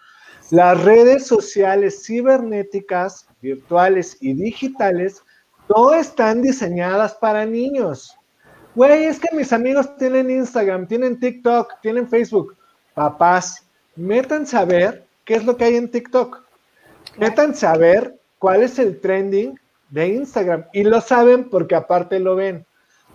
Las redes sociales cibernéticas, virtuales y digitales no están diseñadas para niños. Güey, es que mis amigos tienen Instagram, tienen TikTok, tienen Facebook. Papás, métanse a ver qué es lo que hay en TikTok. Métanse a ver cuál es el trending de Instagram. Y lo saben porque aparte lo ven.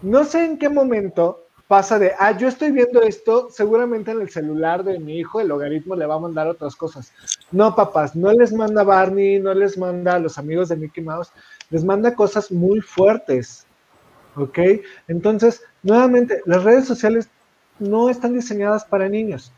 No sé en qué momento pasa de, ah, yo estoy viendo esto, seguramente en el celular de mi hijo el logaritmo le va a mandar otras cosas. No, papás, no les manda Barney, no les manda a los amigos de Mickey Mouse, les manda cosas muy fuertes. ¿Ok? Entonces, nuevamente, las redes sociales no están diseñadas para niños.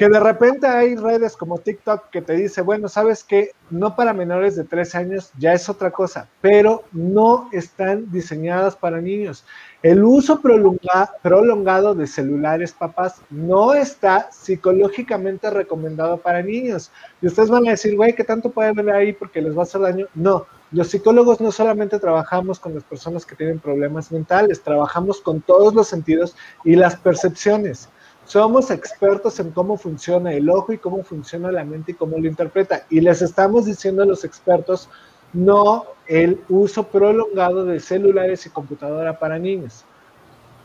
Que de repente hay redes como TikTok que te dice, bueno, sabes que no para menores de 13 años ya es otra cosa, pero no están diseñadas para niños. El uso prolongado de celulares, papás, no está psicológicamente recomendado para niños. Y ustedes van a decir, güey, ¿qué tanto pueden ver ahí porque les va a hacer daño? No, los psicólogos no solamente trabajamos con las personas que tienen problemas mentales, trabajamos con todos los sentidos y las percepciones. Somos expertos en cómo funciona el ojo y cómo funciona la mente y cómo lo interpreta. Y les estamos diciendo a los expertos, no el uso prolongado de celulares y computadora para niños.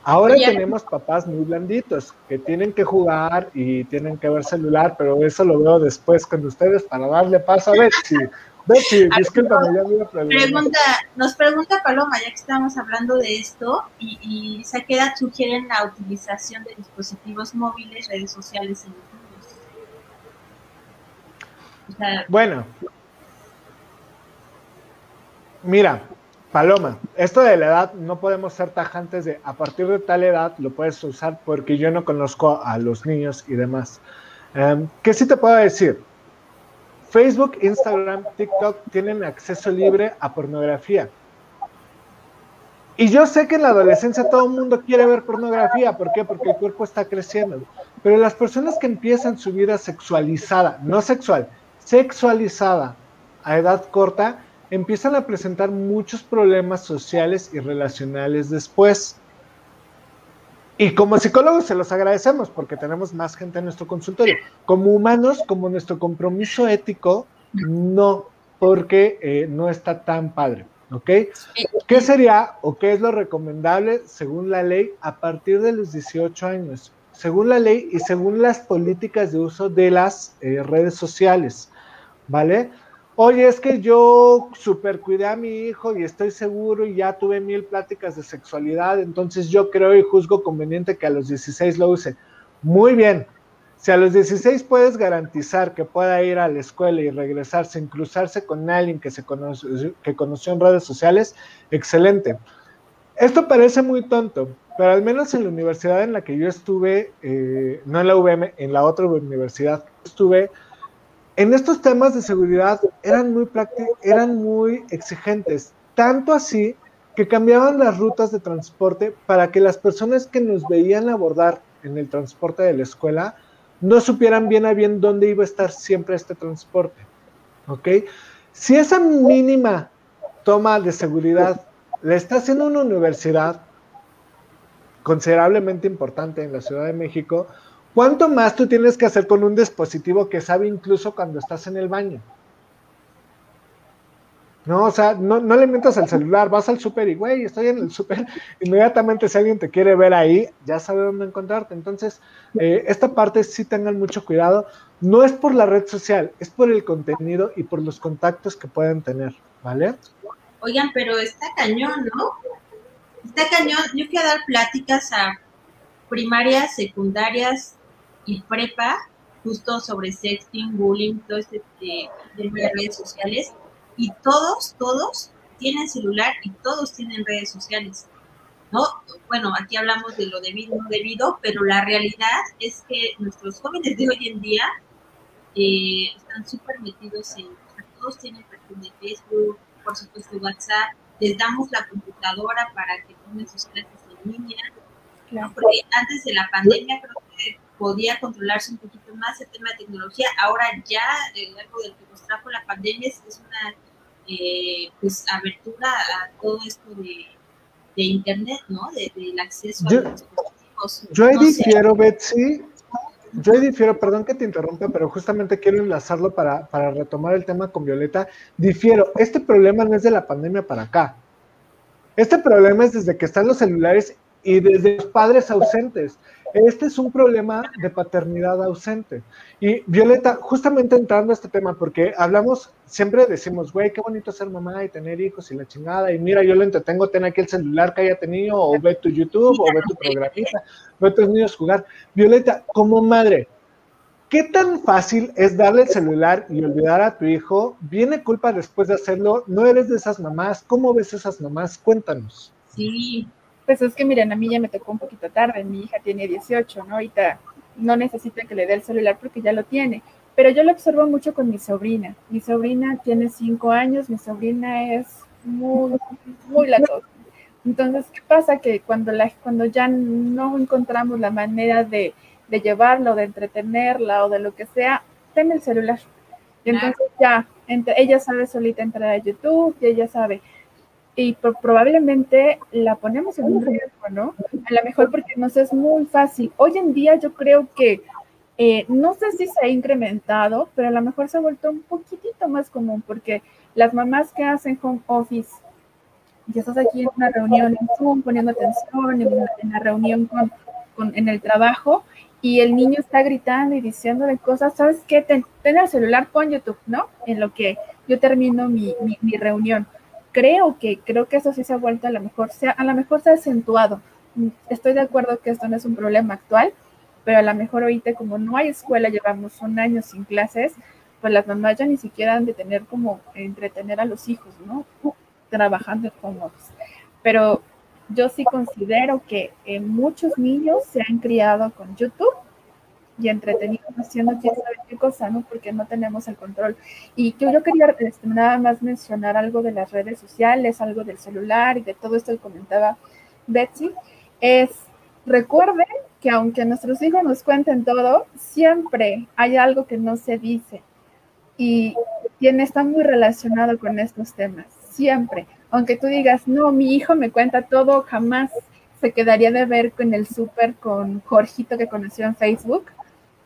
Ahora tenemos papás muy blanditos que tienen que jugar y tienen que ver celular, pero eso lo veo después con ustedes para darle paso a Betsy. Betsy, discúlpame, ya me pregunta, Nos pregunta Paloma, ya que estamos hablando de esto, y, y ¿a qué edad sugieren la utilización de dispositivos móviles, redes sociales en niños? bueno, mira, Paloma, esto de la edad no podemos ser tajantes de a partir de tal edad lo puedes usar porque yo no conozco a los niños y demás. Em, ¿Qué sí te puedo decir? Facebook, Instagram, TikTok tienen acceso libre a pornografía. Y yo sé que en la adolescencia todo el mundo quiere ver pornografía. ¿Por qué? Porque el cuerpo está creciendo. Pero las personas que empiezan su vida sexualizada, no sexual, sexualizada a edad corta, empiezan a presentar muchos problemas sociales y relacionales después. Y como psicólogos se los agradecemos porque tenemos más gente en nuestro consultorio. Como humanos, como nuestro compromiso ético, no, porque eh, no está tan padre. ¿Ok? ¿Qué sería o qué es lo recomendable según la ley a partir de los 18 años? según la ley y según las políticas de uso de las eh, redes sociales, ¿vale? Oye, es que yo super cuidé a mi hijo y estoy seguro y ya tuve mil pláticas de sexualidad, entonces yo creo y juzgo conveniente que a los 16 lo use. Muy bien, si a los 16 puedes garantizar que pueda ir a la escuela y regresarse, inclusarse con alguien que, se que conoció en redes sociales, excelente. Esto parece muy tonto, pero al menos en la universidad en la que yo estuve, eh, no en la UVM, en la otra universidad estuve, en estos temas de seguridad eran muy eran muy exigentes, tanto así que cambiaban las rutas de transporte para que las personas que nos veían abordar en el transporte de la escuela no supieran bien a bien dónde iba a estar siempre este transporte. ¿Ok? Si esa mínima toma de seguridad la está haciendo una universidad considerablemente importante en la Ciudad de México, ¿cuánto más tú tienes que hacer con un dispositivo que sabe incluso cuando estás en el baño? No, o sea, no, le mientas al celular, vas al súper y, güey, estoy en el súper, [LAUGHS] inmediatamente si alguien te quiere ver ahí, ya sabe dónde encontrarte. Entonces, eh, esta parte sí tengan mucho cuidado. No es por la red social, es por el contenido y por los contactos que pueden tener, ¿vale? Oigan, pero está cañón, ¿no? Está cañón. Yo fui a dar pláticas a primarias, secundarias y prepa, justo sobre sexting, bullying, todo este eh, de redes sociales y todos, todos tienen celular y todos tienen redes sociales. ¿no? Bueno, aquí hablamos de lo debido, no debido, pero la realidad es que nuestros jóvenes de hoy en día eh, están súper metidos en, todos tienen perfil de Facebook, por supuesto WhatsApp, les damos la computadora para que tomen sus clases en línea, porque antes de la pandemia creo podía controlarse un poquito más el tema de tecnología, ahora ya eh, algo del que nos trajo la pandemia es, es una eh, pues abertura a todo esto de, internet, ¿no? del acceso yo, a los dispositivos. Yo ahí difiero, Betsy, yo ahí difiero, perdón que te interrumpa, pero justamente quiero enlazarlo para, para retomar el tema con Violeta. Difiero, este problema no es de la pandemia para acá. Este problema es desde que están los celulares y desde los padres ausentes. Este es un problema de paternidad ausente. Y Violeta, justamente entrando a este tema, porque hablamos, siempre decimos, güey, qué bonito ser mamá y tener hijos y la chingada, y mira, yo lo entretengo, ten aquí el celular que haya tenido, o ve tu YouTube, o ve tu programita, ve a tus niños jugar. Violeta, como madre, ¿qué tan fácil es darle el celular y olvidar a tu hijo? ¿Viene culpa después de hacerlo? ¿No eres de esas mamás? ¿Cómo ves esas mamás? Cuéntanos. Sí, pues es que miren, a mí ya me tocó un poquito tarde, mi hija tiene 18, ¿no? Ahorita no necesita que le dé el celular porque ya lo tiene, pero yo lo observo mucho con mi sobrina. Mi sobrina tiene 5 años, mi sobrina es muy, muy latosa. Entonces, ¿qué pasa? Que cuando, la, cuando ya no encontramos la manera de, de llevarlo, de entretenerla o de lo que sea, ten el celular. Y entonces ya, ella sabe solita entrar a YouTube y ella sabe y probablemente la ponemos en un riesgo, ¿no? A lo mejor porque nos es muy fácil. Hoy en día yo creo que, eh, no sé si se ha incrementado, pero a lo mejor se ha vuelto un poquitito más común porque las mamás que hacen home office, ya estás aquí en una reunión en Zoom poniendo atención, en, la reunión con, con, en el trabajo, y el niño está gritando y diciéndole cosas, ¿sabes qué? Ten, el celular, pon YouTube, ¿no? En lo que yo termino mi, mi, mi reunión creo que, creo que eso sí se ha vuelto a lo mejor, sea, a lo mejor se ha acentuado. Estoy de acuerdo que esto no es un problema actual, pero a lo mejor ahorita como no hay escuela, llevamos un año sin clases, pues las mamás ya ni siquiera han de tener como entretener a los hijos, ¿no? Trabajando en Pero yo sí considero que muchos niños se han criado con YouTube y entretenidos haciendo quién sabe qué cosa, ¿no? Porque no tenemos el control. Y yo, yo quería este, nada más mencionar algo de las redes sociales, algo del celular y de todo esto que comentaba Betsy, es recuerden que aunque nuestros hijos nos cuenten todo, siempre hay algo que no se dice y tiene, está muy relacionado con estos temas, siempre. Aunque tú digas, no, mi hijo me cuenta todo, jamás se quedaría de ver con el súper con Jorgito que conoció en Facebook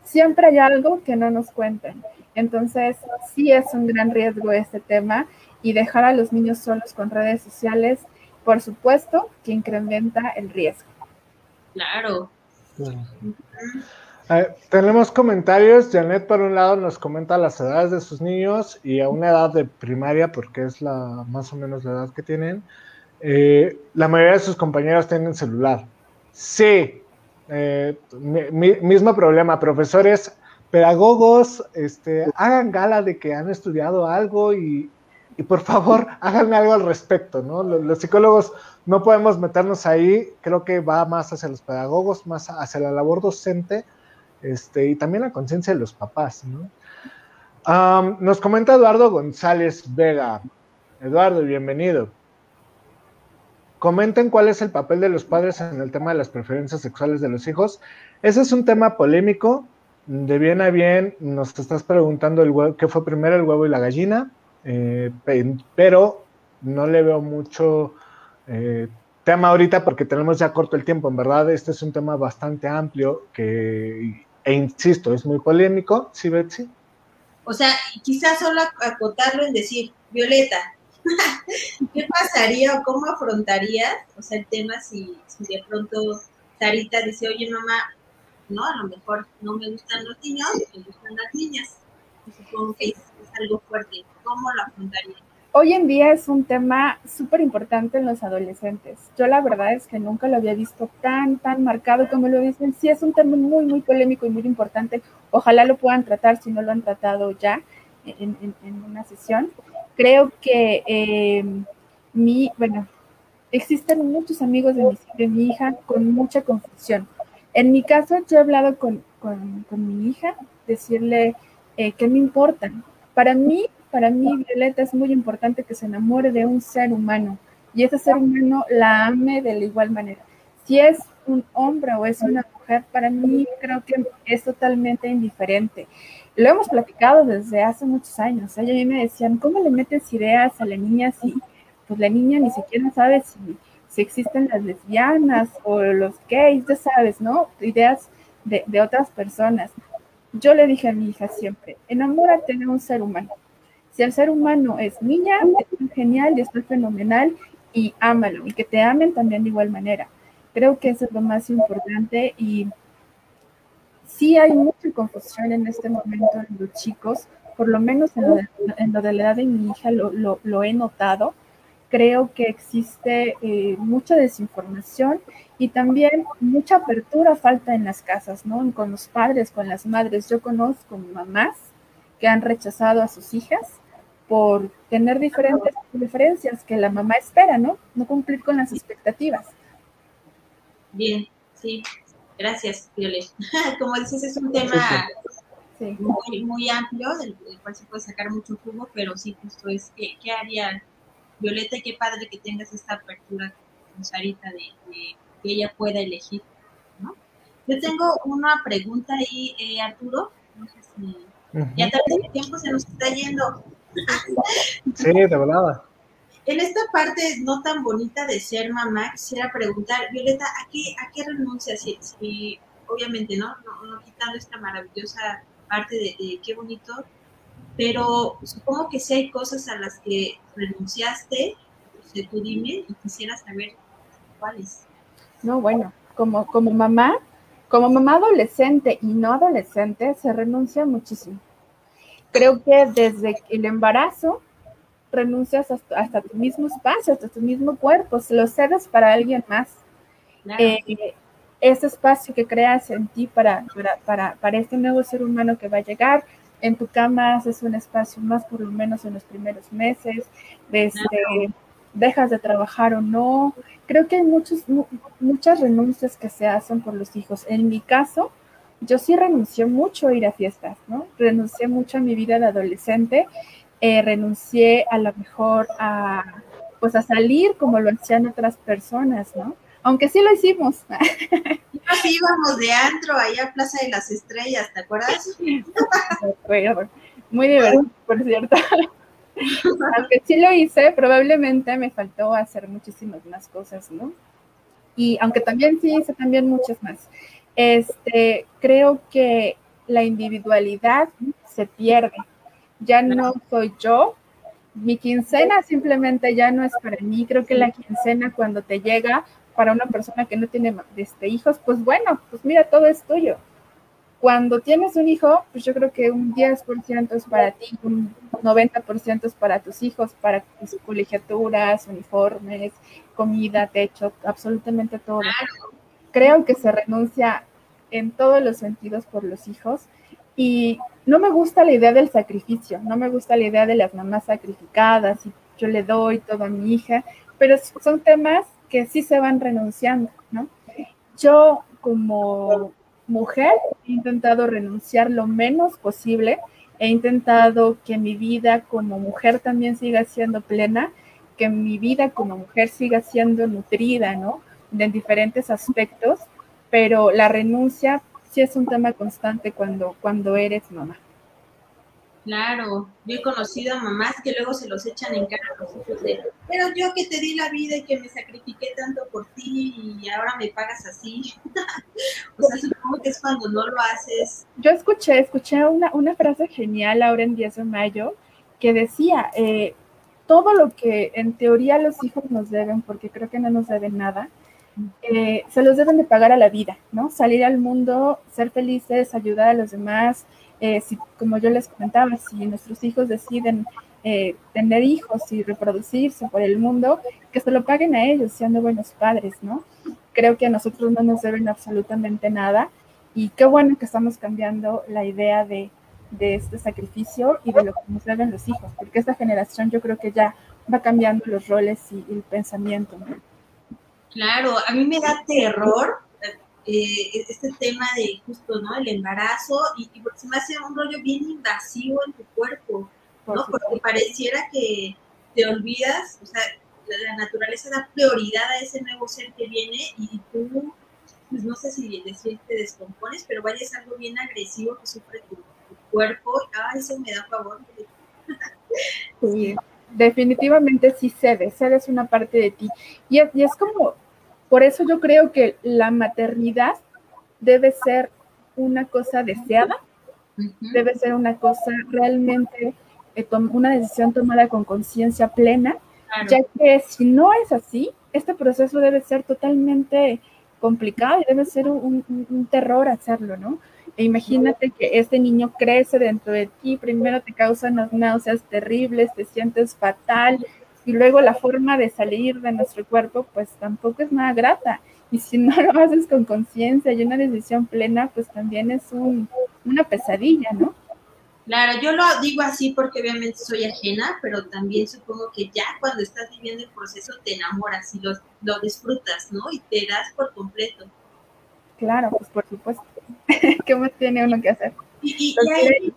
siempre hay algo que no nos cuenten. Entonces, sí es un gran riesgo este tema y dejar a los niños solos con redes sociales, por supuesto, que incrementa el riesgo. Claro. tenemos comentarios. Janet, por un lado, nos comenta las edades de sus niños y a una edad de primaria, porque es la más o menos la edad que tienen. Eh, la mayoría de sus compañeros tienen celular. Sí, eh, mismo problema. Profesores, pedagogos, este, hagan gala de que han estudiado algo y, por favor [LAUGHS] hagan algo al respecto, ¿no? Los, psicólogos no podemos meternos ahí, creo que va más hacia los pedagogos, más hacia la labor docente este, y también la conciencia de los papás, ¿no? nos comenta Eduardo González Vega. Eduardo, bienvenido. Comenten cuál es el papel de los padres en el tema de las preferencias sexuales de los hijos. Ese es un tema polémico. De bien a bien nos estás preguntando el qué fue primero el huevo y la gallina, eh, pero no le veo mucho eh, tema ahorita porque tenemos ya corto el tiempo. En verdad, este es un tema bastante amplio que e insisto, es muy polémico, ¿sí, Betsy? O sea, quizás solo acotarlo en decir, Violeta, [LAUGHS] ¿qué pasaría o cómo afrontarías, o sea, el tema si, de pronto Sarita dice, oye mamá, no, a lo mejor no me gustan los niños, me gustan las niñas. Supongo que es algo fuerte. ¿Cómo lo afrontarías? Hoy en día es un tema súper importante en los adolescentes. Yo la verdad es que nunca lo había visto tan, tan marcado como lo dicen. Sí, es un tema muy, muy polémico y muy importante. Ojalá lo puedan tratar si no lo han tratado ya en, una sesión. Creo que eh, mi, bueno, existen muchos amigos de mi, de mi, hija con mucha confusión. En mi caso, yo he hablado con, con, mi hija, decirle eh, qué me importan. Para mí, para mí, Violeta, es muy importante que se enamore de un ser humano y ese ser humano la ame de la igual manera. Si es un hombre o es una mujer, para mí creo que es totalmente indiferente. Lo hemos platicado desde hace muchos años. Ella a mí me decían, ¿cómo le metes ideas a la niña si pues la niña ni siquiera sabe si, si existen las lesbianas o los gays, ya sabes, ¿no? Ideas de, de otras personas. Yo le dije a mi hija siempre, enamórate de un ser humano si el ser humano es niña, es genial y está fenomenal y ámalo y que te amen también de igual manera. Creo que eso es lo más importante y sí hay mucha confusión en este momento en los chicos, por lo menos en lo de, la edad de mi hija lo, he notado. Creo que existe eh, mucha desinformación y también mucha apertura falta en las casas, ¿no? Con los padres, con las madres. Yo conozco mamás que han rechazado a sus hijas por tener diferentes preferencias que la mamá espera, ¿no? No cumplir con las expectativas. Bien, sí, gracias, Violet. [LAUGHS] Como dices, es un tema muy, muy amplio, del, cual se puede sacar mucho jugo, pero sí, justo es, ¿qué, qué haría Violeta? Qué padre que tengas esta apertura con Sarita de, que ella pueda elegir, ¿no? Yo tengo una pregunta ahí, eh, Arturo, no sé si... Ya también el tiempo se nos está yendo. Sí, de verdad. En esta parte no tan bonita de ser mamá, quisiera preguntar, Violeta, ¿a qué, a qué renuncias? Si, obviamente, ¿no? quitando esta maravillosa parte de, qué bonito, pero supongo que sí hay cosas a las que renunciaste, pues, tú dime y quisiera saber cuáles. No, bueno, como, como mamá, como mamá adolescente y no adolescente, se renuncia muchísimo creo que desde el embarazo renuncias hasta, tu mismo espacio, hasta tu mismo cuerpo, se lo cedes para alguien más. Eh, ese espacio que creas en ti para, para, para, este nuevo ser humano que va a llegar, en tu cama haces un espacio más por lo menos en los primeros meses, este, dejas de trabajar o no. Creo que hay muchos, muchas renuncias que se hacen por los hijos. En mi caso, yo sí renuncié mucho a ir a fiestas, ¿no? Renuncié mucho a mi vida de adolescente, eh, renuncié a lo mejor a, pues a salir como lo hacían otras personas, ¿no? Aunque sí lo hicimos. [LAUGHS] Así íbamos de antro allá a Plaza de las Estrellas, ¿te acuerdas? Muy divertido, por cierto. [LAUGHS] Aunque sí lo hice, probablemente me faltó hacer muchísimas más cosas, ¿no? Y aunque también sí hice también muchas más. Este, creo que la individualidad se pierde. Ya no soy yo. Mi quincena simplemente ya no es para mí. Creo que la quincena cuando te llega para una persona que no tiene este, hijos, pues bueno, pues mira, todo es tuyo. Cuando tienes un hijo, pues yo creo que un 10% es para ti, un 90% es para tus hijos, para tus colegiaturas, uniformes, comida, techo, absolutamente todo. Creo que se renuncia en todos los sentidos por los hijos y no me gusta la idea del sacrificio, no me gusta la idea de las mamás sacrificadas y yo le doy todo a mi hija, pero son temas que sí se van renunciando, ¿no? Yo como mujer he intentado renunciar lo menos posible, he intentado que mi vida como mujer también siga siendo plena, que mi vida como mujer siga siendo nutrida, ¿no? En diferentes aspectos, pero la renuncia sí es un tema constante cuando, cuando eres mamá. Claro, yo he conocido a mamás que luego se los echan en cara a los hijos de, pero yo que te di la vida y que me sacrifiqué tanto por ti y ahora me pagas así. [LAUGHS] o sea, supongo que es cuando no lo haces. Yo escuché, escuché una, una frase genial ahora en 10 de mayo que decía, eh, todo lo que en teoría los hijos nos deben, porque creo que no nos deben nada, eh, se los deben de pagar a la vida, ¿no? Salir al mundo, ser felices, ayudar a los demás, eh, si, como yo les comentaba, si nuestros hijos deciden eh, tener hijos y reproducirse por el mundo, que se lo paguen a ellos siendo buenos padres, ¿no? Creo que a nosotros no nos deben absolutamente nada y qué bueno que estamos cambiando la idea de, este sacrificio y de lo que nos deben los hijos, porque esta generación yo creo que ya va cambiando los roles y, el pensamiento. ¿no? Claro, a mí me da terror eh, este tema de justo, ¿no? El embarazo y, y, porque se me hace un rollo bien invasivo en tu cuerpo, ¿no? porque pareciera que te olvidas, o sea, la, naturaleza da prioridad a ese nuevo ser que viene y tú, pues no sé si decir te descompones, pero vaya es algo bien agresivo que sufre tu, cuerpo. Ah, eso me da favor. Sí, definitivamente sí cedes, cedes una parte de ti. Y y es como por eso yo creo que la maternidad debe ser una cosa deseada, debe ser una cosa realmente, eh, una decisión tomada con conciencia plena, ya que si no es así, este proceso debe ser totalmente complicado y debe ser un, terror hacerlo, ¿no? E imagínate que este niño crece dentro de ti, primero te causa unas náuseas terribles, te sientes fatal, y luego la forma de salir de nuestro cuerpo pues tampoco es nada grata. Y si no lo haces con conciencia y una decisión plena, pues también es una pesadilla, ¿no? Claro, yo lo digo así porque obviamente soy ajena, pero también supongo que ya cuando estás viviendo el proceso te enamoras y lo, lo disfrutas, ¿no? Y te das por completo. Claro, pues por supuesto. [LAUGHS] ¿Qué más tiene uno que hacer? Y, y,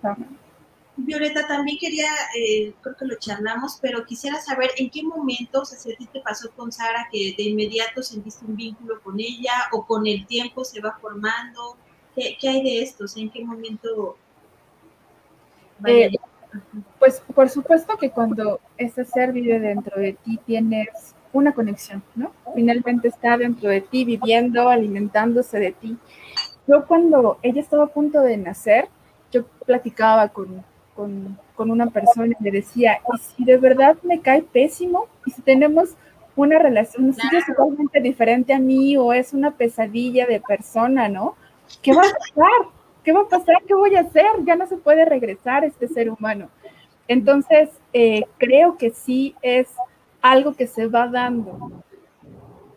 Violeta, también quería, eh, creo que lo charlamos, pero quisiera saber en qué momento, o sea, si a ti te pasó con Sara que de inmediato sentiste un vínculo con ella o con el tiempo se va formando, ¿qué, hay de esto? ¿En qué momento? Eh, pues por supuesto que cuando ese ser vive dentro de ti tienes una conexión, ¿no? Finalmente está dentro de ti, viviendo, alimentándose de ti. Yo cuando ella estaba a punto de nacer, yo platicaba con, con, una persona y le decía, ¿y si de verdad me cae pésimo? ¿Y si tenemos una relación, si es totalmente diferente a mí o es una pesadilla de persona, ¿no? ¿Qué va a pasar? ¿Qué va a pasar? ¿Qué voy a hacer? Ya no se puede regresar este ser humano. Entonces, eh, creo que sí es algo que se va dando.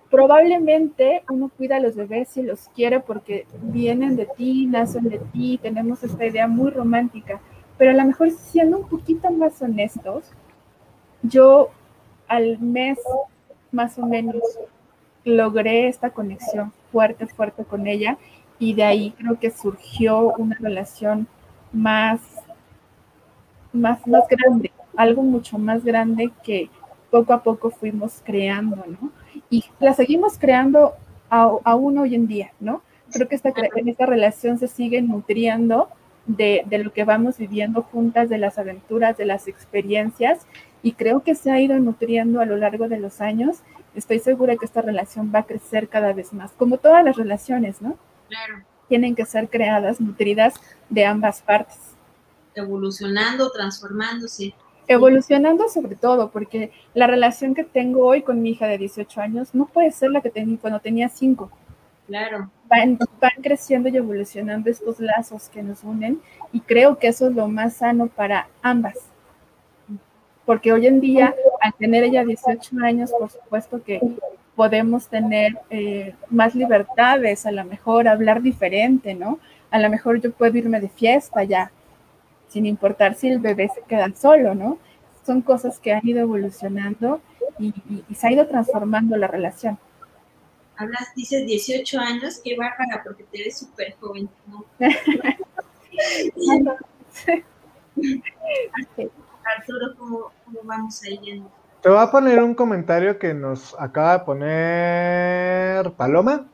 Probablemente uno cuida a los bebés y los quiere porque vienen de ti, nacen de ti, tenemos esta idea muy romántica pero a lo mejor siendo un poquito más honestos, yo al mes más o menos logré esta conexión fuerte, fuerte con ella y de ahí creo que surgió una relación más, más, más grande, algo mucho más grande que poco a poco fuimos creando, ¿no? Y la seguimos creando aún hoy en día, ¿no? Creo que esta, esta relación se sigue nutriendo de, lo que vamos viviendo juntas, de las aventuras, de las experiencias, y creo que se ha ido nutriendo a lo largo de los años. Estoy segura que esta relación va a crecer cada vez más, como todas las relaciones, ¿no? Claro. Tienen que ser creadas, nutridas de ambas partes. Evolucionando, transformándose. Evolucionando sobre todo, porque la relación que tengo hoy con mi hija de 18 años no puede ser la que tenía cuando tenía 5. Claro. Van, van, creciendo y evolucionando estos lazos que nos unen y creo que eso es lo más sano para ambas. Porque hoy en día, al tener ella 18 años, por supuesto que podemos tener eh, más libertades, a lo mejor hablar diferente, ¿no? A lo mejor yo puedo irme de fiesta ya, sin importar si el bebé se queda solo, ¿no? Son cosas que han ido evolucionando y, y, y se ha ido transformando la relación. Hablas, dices 18 años, qué bárbara, porque te ves súper joven, ¿no? [LAUGHS] Arturo, ¿cómo, ¿cómo, vamos ahí yendo? Te voy a poner un comentario que nos acaba de poner Paloma.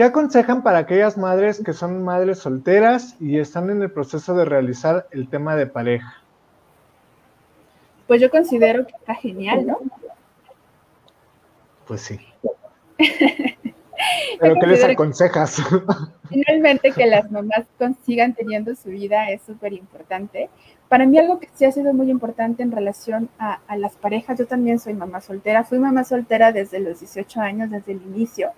¿Qué aconsejan para aquellas madres que son madres solteras y están en el proceso de realizar el tema de pareja? Pues yo considero que está genial, ¿no? Pues sí. [LAUGHS] Pero ¿qué les aconsejas? [LAUGHS] Finalmente que las mamás sigan teniendo su vida es súper importante. Para mí algo que sí ha sido muy importante en relación a, a, las parejas, yo también soy mamá soltera, fui mamá soltera desde los 18 años, desde el inicio.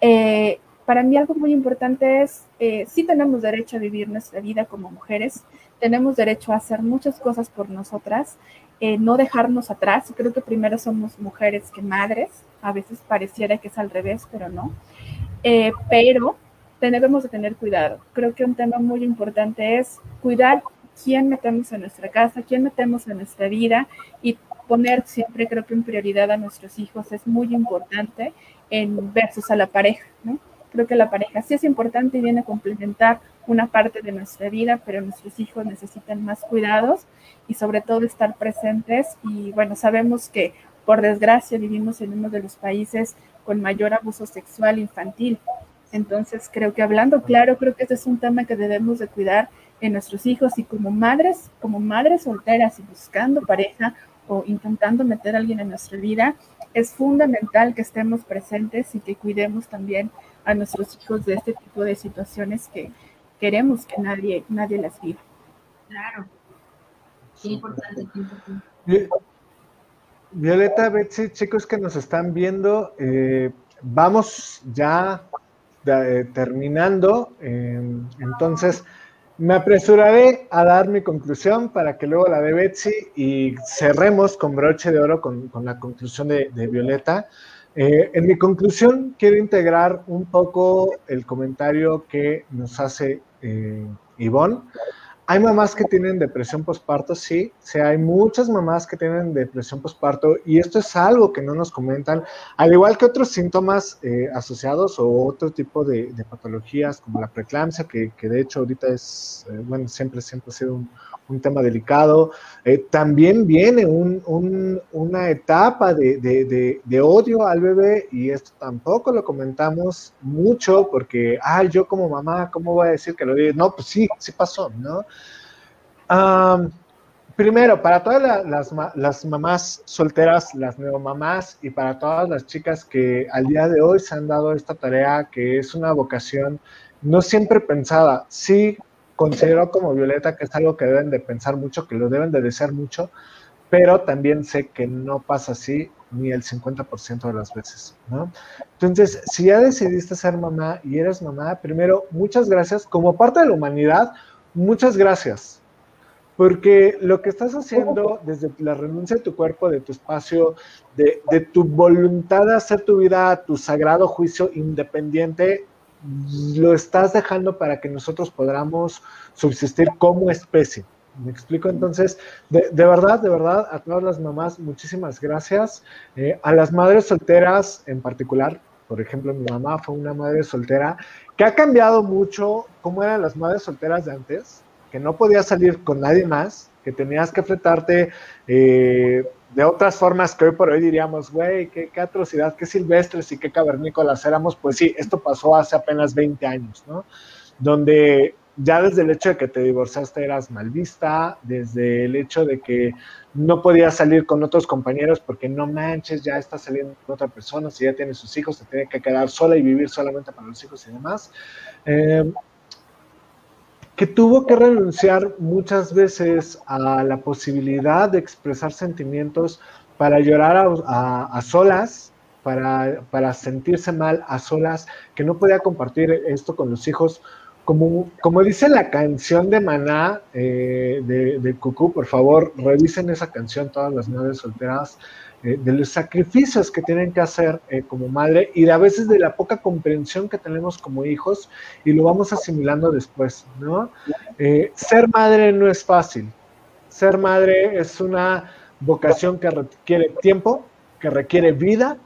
Eh, para mí algo muy importante es, eh, sí tenemos derecho a vivir nuestra vida como mujeres, tenemos derecho a hacer muchas cosas por nosotras, eh, no dejarnos atrás. Creo que primero somos mujeres que madres, a veces pareciera que es al revés, pero no. Eh, pero debemos de tener cuidado. Creo que un tema muy importante es cuidar quién metemos en nuestra casa, quién metemos en nuestra vida y poner siempre creo que en prioridad a nuestros hijos es muy importante en versus a la pareja, ¿no? Creo que la pareja sí es importante y viene a complementar una parte de nuestra vida, pero nuestros hijos necesitan más cuidados y sobre todo estar presentes. Y bueno, sabemos que por desgracia vivimos en uno de los países con mayor abuso sexual infantil. Entonces creo que hablando claro, creo que este es un tema que debemos de cuidar en nuestros hijos y como madres, como madres solteras y buscando pareja o intentando meter a alguien en nuestra vida, es fundamental que estemos presentes y que cuidemos también a nuestros hijos de este tipo de situaciones que queremos que nadie, nadie las viva. Claro. Qué importante, qué importante. Violeta, Betsy, chicos que nos están viendo, eh, vamos ya eh, terminando. Eh, entonces, me apresuraré a dar mi conclusión para que luego la de Betsy y cerremos con broche de oro con, con la conclusión de, Violeta. Eh, en mi conclusión, quiero integrar un poco el comentario que nos hace eh, Ivonne. Hay mamás que tienen depresión postparto, sí, sí, hay muchas mamás que tienen depresión postparto y esto es algo que no nos comentan, al igual que otros síntomas eh, asociados o otro tipo de, patologías como la preeclampsia, que, de hecho ahorita es, eh, bueno, siempre, siempre ha sido un, tema delicado. Eh, también viene un, un, una etapa de, odio al bebé y esto tampoco lo comentamos mucho porque, ah, yo como mamá, ¿cómo voy a decir que lo digo? No, pues sí, sí pasó, ¿no? Primero, para todas la, las, las, mamás solteras, las neomamás y para todas las chicas que al día de hoy se han dado esta tarea que es una vocación no siempre pensada, sí considero como Violeta que es algo que deben de pensar mucho, que lo deben de desear mucho, pero también sé que no pasa así ni el 50% de las veces, ¿no? Entonces, si ya decidiste ser mamá y eres mamá, primero, muchas gracias. Como parte de la humanidad, muchas gracias. Porque lo que estás haciendo desde la renuncia de tu cuerpo, de tu espacio, de, de tu voluntad de hacer tu vida tu sagrado juicio independiente, lo estás dejando para que nosotros podamos subsistir como especie. ¿Me explico? Entonces, de, de verdad, de verdad, a todas las mamás, muchísimas gracias. Eh, a las madres solteras en particular, por ejemplo, mi mamá fue una madre soltera que ha cambiado mucho cómo eran las madres solteras de antes, que no podías salir con nadie más, que tenías que fletarte eh, de otras formas que hoy por hoy diríamos, güey, qué, atrocidad, qué silvestres y qué cavernícolas éramos, pues sí, esto pasó hace apenas 20 años, ¿no? Donde ya desde el hecho de que te divorciaste eras mal vista, desde el hecho de que no podías salir con otros compañeros porque no manches, ya estás saliendo con otra persona, si ya tiene sus hijos, se tiene que quedar sola y vivir solamente para los hijos y demás. Eh, que tuvo que renunciar muchas veces a la posibilidad de expresar sentimientos para llorar a, solas, para, para, sentirse mal a solas, que no podía compartir esto con los hijos. Como, como dice la canción de Maná eh, de, de Cucú, por favor, revisen esa canción, todas las madres solteras. Eh, de los sacrificios que tienen que hacer eh, como madre y a veces de la poca comprensión que tenemos como hijos y lo vamos asimilando después, ¿no? Eh, ser madre no es fácil. Ser madre es una vocación que requiere tiempo, que requiere vida,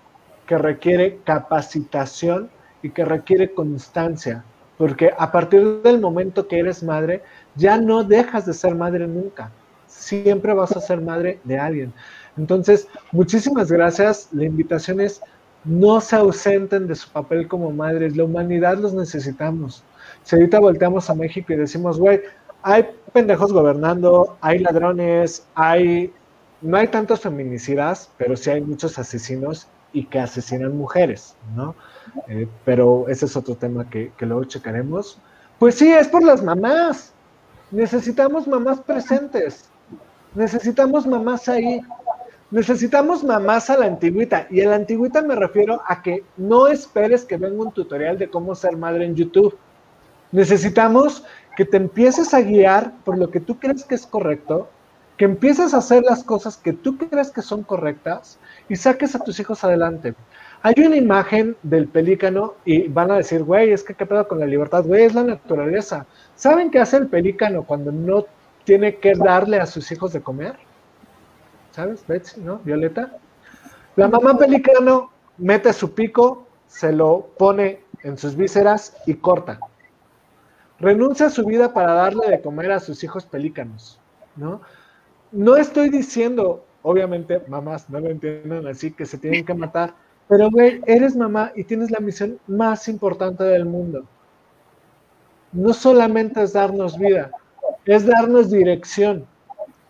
que requiere capacitación y que requiere constancia, porque a partir del momento que eres madre, ya no dejas de ser madre nunca. Siempre vas a ser madre de alguien. Entonces, muchísimas gracias. La invitación es no se ausenten de su papel como madres. La humanidad los necesitamos. Si ahorita volteamos a México y decimos, güey, hay pendejos gobernando, hay ladrones, hay... No hay tantos feminicidas, pero sí hay muchos asesinos y que asesinan mujeres, ¿no? Eh, pero ese es otro tema que, que luego checaremos. Pues sí, es por las mamás. Necesitamos mamás presentes. Necesitamos mamás ahí. Necesitamos mamás a la antigüita. Y a la antigüita me refiero a que no esperes que venga un tutorial de cómo ser madre en YouTube. Necesitamos que te empieces a guiar por lo que tú crees que es correcto, que empieces a hacer las cosas que tú crees que son correctas y saques a tus hijos adelante. Hay una imagen del pelícano y van a decir, güey, es que qué pedo con la libertad, güey, es la naturaleza. ¿Saben qué hace el pelícano cuando no tiene que darle a sus hijos de comer? ¿sabes? Betsy, ¿no? Violeta. La mamá pelicano mete su pico, se lo pone en sus vísceras y corta. Renuncia a su vida para darle de comer a sus hijos pelícanos, ¿no? No estoy diciendo, obviamente, mamás, no lo entiendan así, que se tienen que matar, pero güey, eres mamá y tienes la misión más importante del mundo. No solamente es darnos vida, es darnos dirección.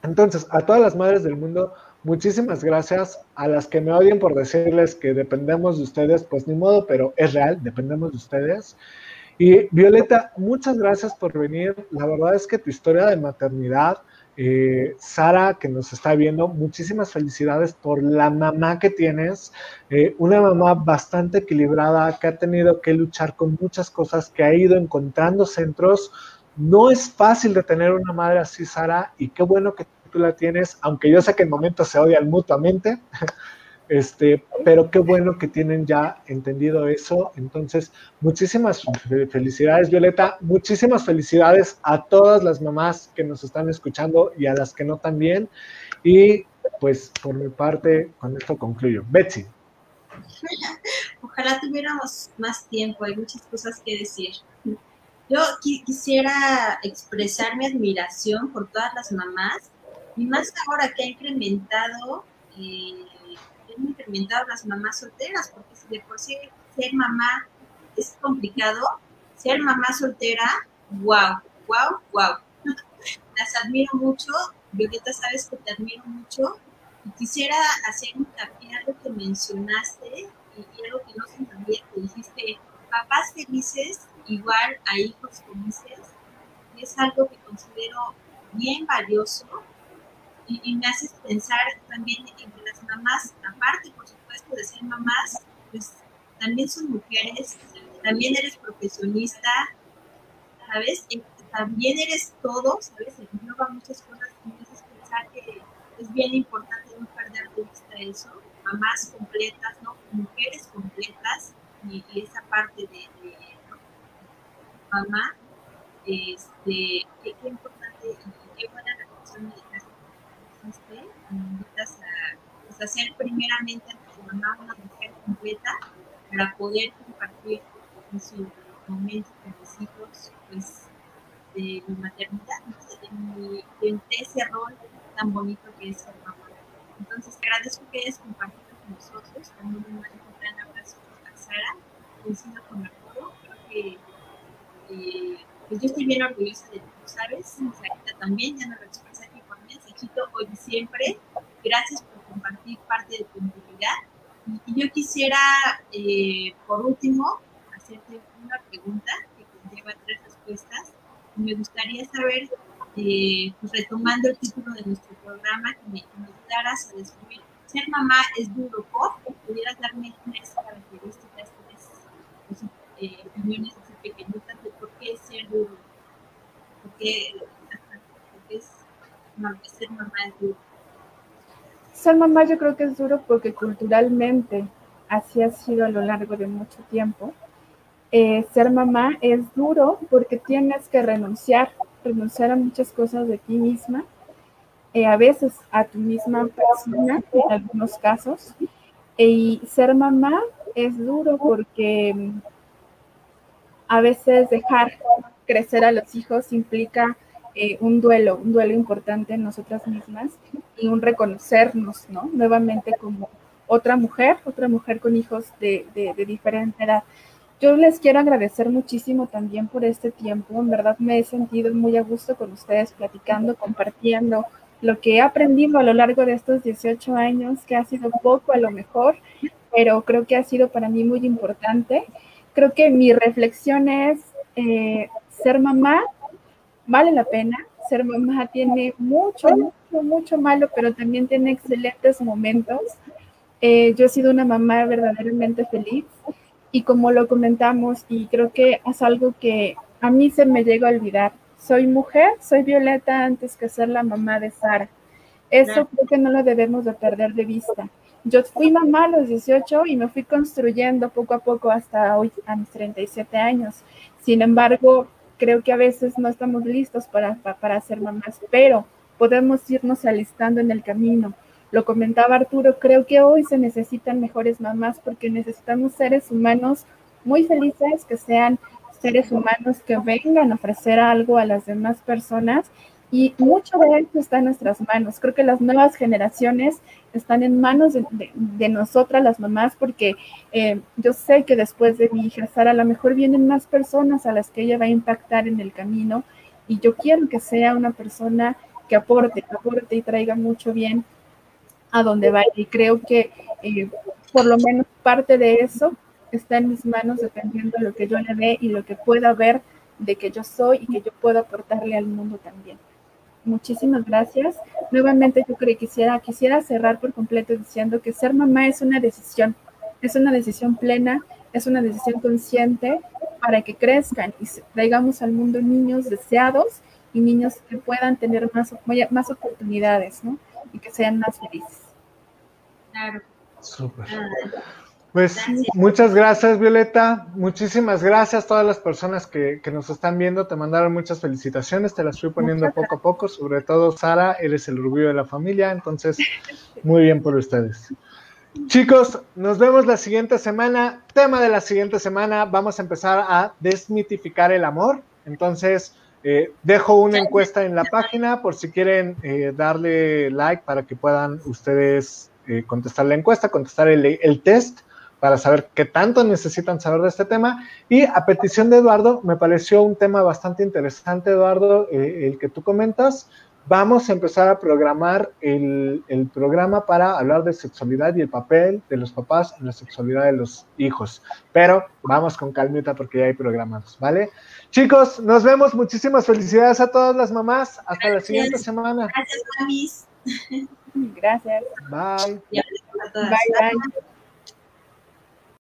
Entonces, a todas las madres del mundo, muchísimas gracias. A las que me odien por decirles que dependemos de ustedes, pues ni modo, pero es real, dependemos de ustedes. Y Violeta, muchas gracias por venir. La verdad es que tu historia de maternidad, eh, Sara, que nos está viendo, muchísimas felicidades por la mamá que tienes, eh, una mamá bastante equilibrada, que ha tenido que luchar con muchas cosas, que ha ido encontrando centros no es fácil de tener una madre así, Sara, y qué bueno que tú la tienes, aunque yo sé que en momentos se odian mutuamente, [LAUGHS] este, pero qué bueno que tienen ya entendido eso. Entonces, muchísimas felicidades, Violeta, muchísimas felicidades a todas las mamás que nos están escuchando y a las que no también. Y pues por mi parte, con esto concluyo. Betsy. [LAUGHS] Ojalá tuviéramos más tiempo, hay muchas cosas que decir. Yo quisiera expresar mi admiración por todas las mamás y más ahora que ha incrementado, eh, han incrementado las mamás solteras, porque si de por sí ser mamá es complicado, ser mamá soltera, wow, wow, wow. Las admiro mucho, Violeta, sabes que te admiro mucho quisiera hacer un hincapié a lo que mencionaste y, y algo que no se entendía, que dijiste, papás felices igual a hijos felices, es algo que considero bien valioso y, me hace pensar también en que las mamás, aparte por supuesto de ser mamás, pues también son mujeres, también eres profesionista, ¿sabes? también eres todo, ¿sabes? Engloba muchas cosas y me haces pensar que es bien importante no perder de vista eso, mamás completas, ¿no? Mujeres completas y, esa parte de mamá, este, qué, importante y qué buena reflexión me hiciste. Invitas a, pues, a ser primeramente a tu mamá una mujer completa para poder compartir en su momento con mis hijos, pues, de mi maternidad, de, de ese rol tan bonito que es ser mamá. Entonces, agradezco que hayas compartido con nosotros. También un gran abrazo a Sara. Coincido con Arturo. Creo que pues yo estoy bien orgullosa de ti, ¿sabes? Sarita también, ya me lo expresé aquí por mensajito hoy y siempre. Gracias por compartir parte de tu integridad. Y, yo quisiera, eh, por último, hacerte una pregunta que conlleva tres respuestas. me gustaría saber, eh, pues retomando el título de nuestro programa, que me, ayudaras a describir, ser mamá es duro, ¿por? ¿Pudieras darme tres características, tres pues, eh, opiniones así pequeñitas ser ser mamá? Ser mamá yo creo que es duro porque culturalmente así ha sido a lo largo de mucho tiempo. Eh, ser mamá es duro porque tienes que renunciar, renunciar a muchas cosas de ti misma, eh, a veces a tu misma persona en algunos casos. y ser mamá es duro porque a veces dejar crecer a los hijos implica eh, un duelo, un duelo importante en nosotras mismas y un reconocernos, ¿no? Nuevamente como otra mujer, otra mujer con hijos de, diferente edad. Yo les quiero agradecer muchísimo también por este tiempo. En verdad me he sentido muy a gusto con ustedes platicando, compartiendo lo que he aprendido a lo largo de estos 18 años, que ha sido poco a lo mejor, pero creo que ha sido para mí muy importante. Creo que mi reflexión es eh, ser mamá vale la pena. Ser mamá tiene mucho, mucho, mucho malo, pero también tiene excelentes momentos. Eh, yo he sido una mamá verdaderamente feliz y como lo comentamos, y creo que es algo que a mí se me llega a olvidar, soy mujer, soy Violeta antes que ser la mamá de Sara. Eso creo que no lo debemos de perder de vista. Yo fui mamá a los 18 y me fui construyendo poco a poco hasta hoy, a mis 37 años. Sin embargo, creo que a veces no estamos listos para, para, ser mamás, pero podemos irnos alistando en el camino lo comentaba Arturo, creo que hoy se necesitan mejores mamás porque necesitamos seres humanos muy felices, que sean seres humanos que vengan a ofrecer algo a las demás personas y mucho de esto está en nuestras manos. Creo que las nuevas generaciones están en manos de, nosotras, las mamás, porque eh, yo sé que después de mi hija Sara, a lo mejor vienen más personas a las que ella va a impactar en el camino y yo quiero que sea una persona que aporte, aporte y traiga mucho bien a donde vaya. Y creo que eh, por lo menos parte de eso está en mis manos dependiendo de lo que yo le dé y lo que pueda ver de que yo soy y que yo puedo aportarle al mundo también. Muchísimas gracias. Nuevamente yo creo que quisiera, quisiera cerrar por completo diciendo que ser mamá es una decisión, es una decisión plena, es una decisión consciente para que crezcan y traigamos al mundo niños deseados y niños que puedan tener más, más oportunidades, ¿no? Y que sean más felices. Claro. Súper. Pues muchas gracias, Violeta. Muchísimas gracias a todas las personas que, nos están viendo. Te mandaron muchas felicitaciones, te las fui poniendo poco a poco. Sobre todo, Sara, eres el orgullo de la familia. Entonces, [LAUGHS] muy bien por ustedes. Chicos, nos vemos la siguiente semana. Tema de la siguiente semana, vamos a empezar a desmitificar el amor. Entonces, eh, dejo una encuesta en la página por si quieren eh, darle like para que puedan ustedes eh, contestar la encuesta, contestar el, test para saber qué tanto necesitan saber de este tema. Y a petición de Eduardo, me pareció un tema bastante interesante, Eduardo, eh, el que tú comentas. Vamos a empezar a programar el, el, programa para hablar de sexualidad y el papel de los papás en la sexualidad de los hijos. Pero vamos con calmita porque ya hay programados, ¿vale? Chicos, nos vemos. Muchísimas felicidades a todas las mamás. Hasta la siguiente semana. Gracias, mamis. Gracias. Bye. Bye, bye.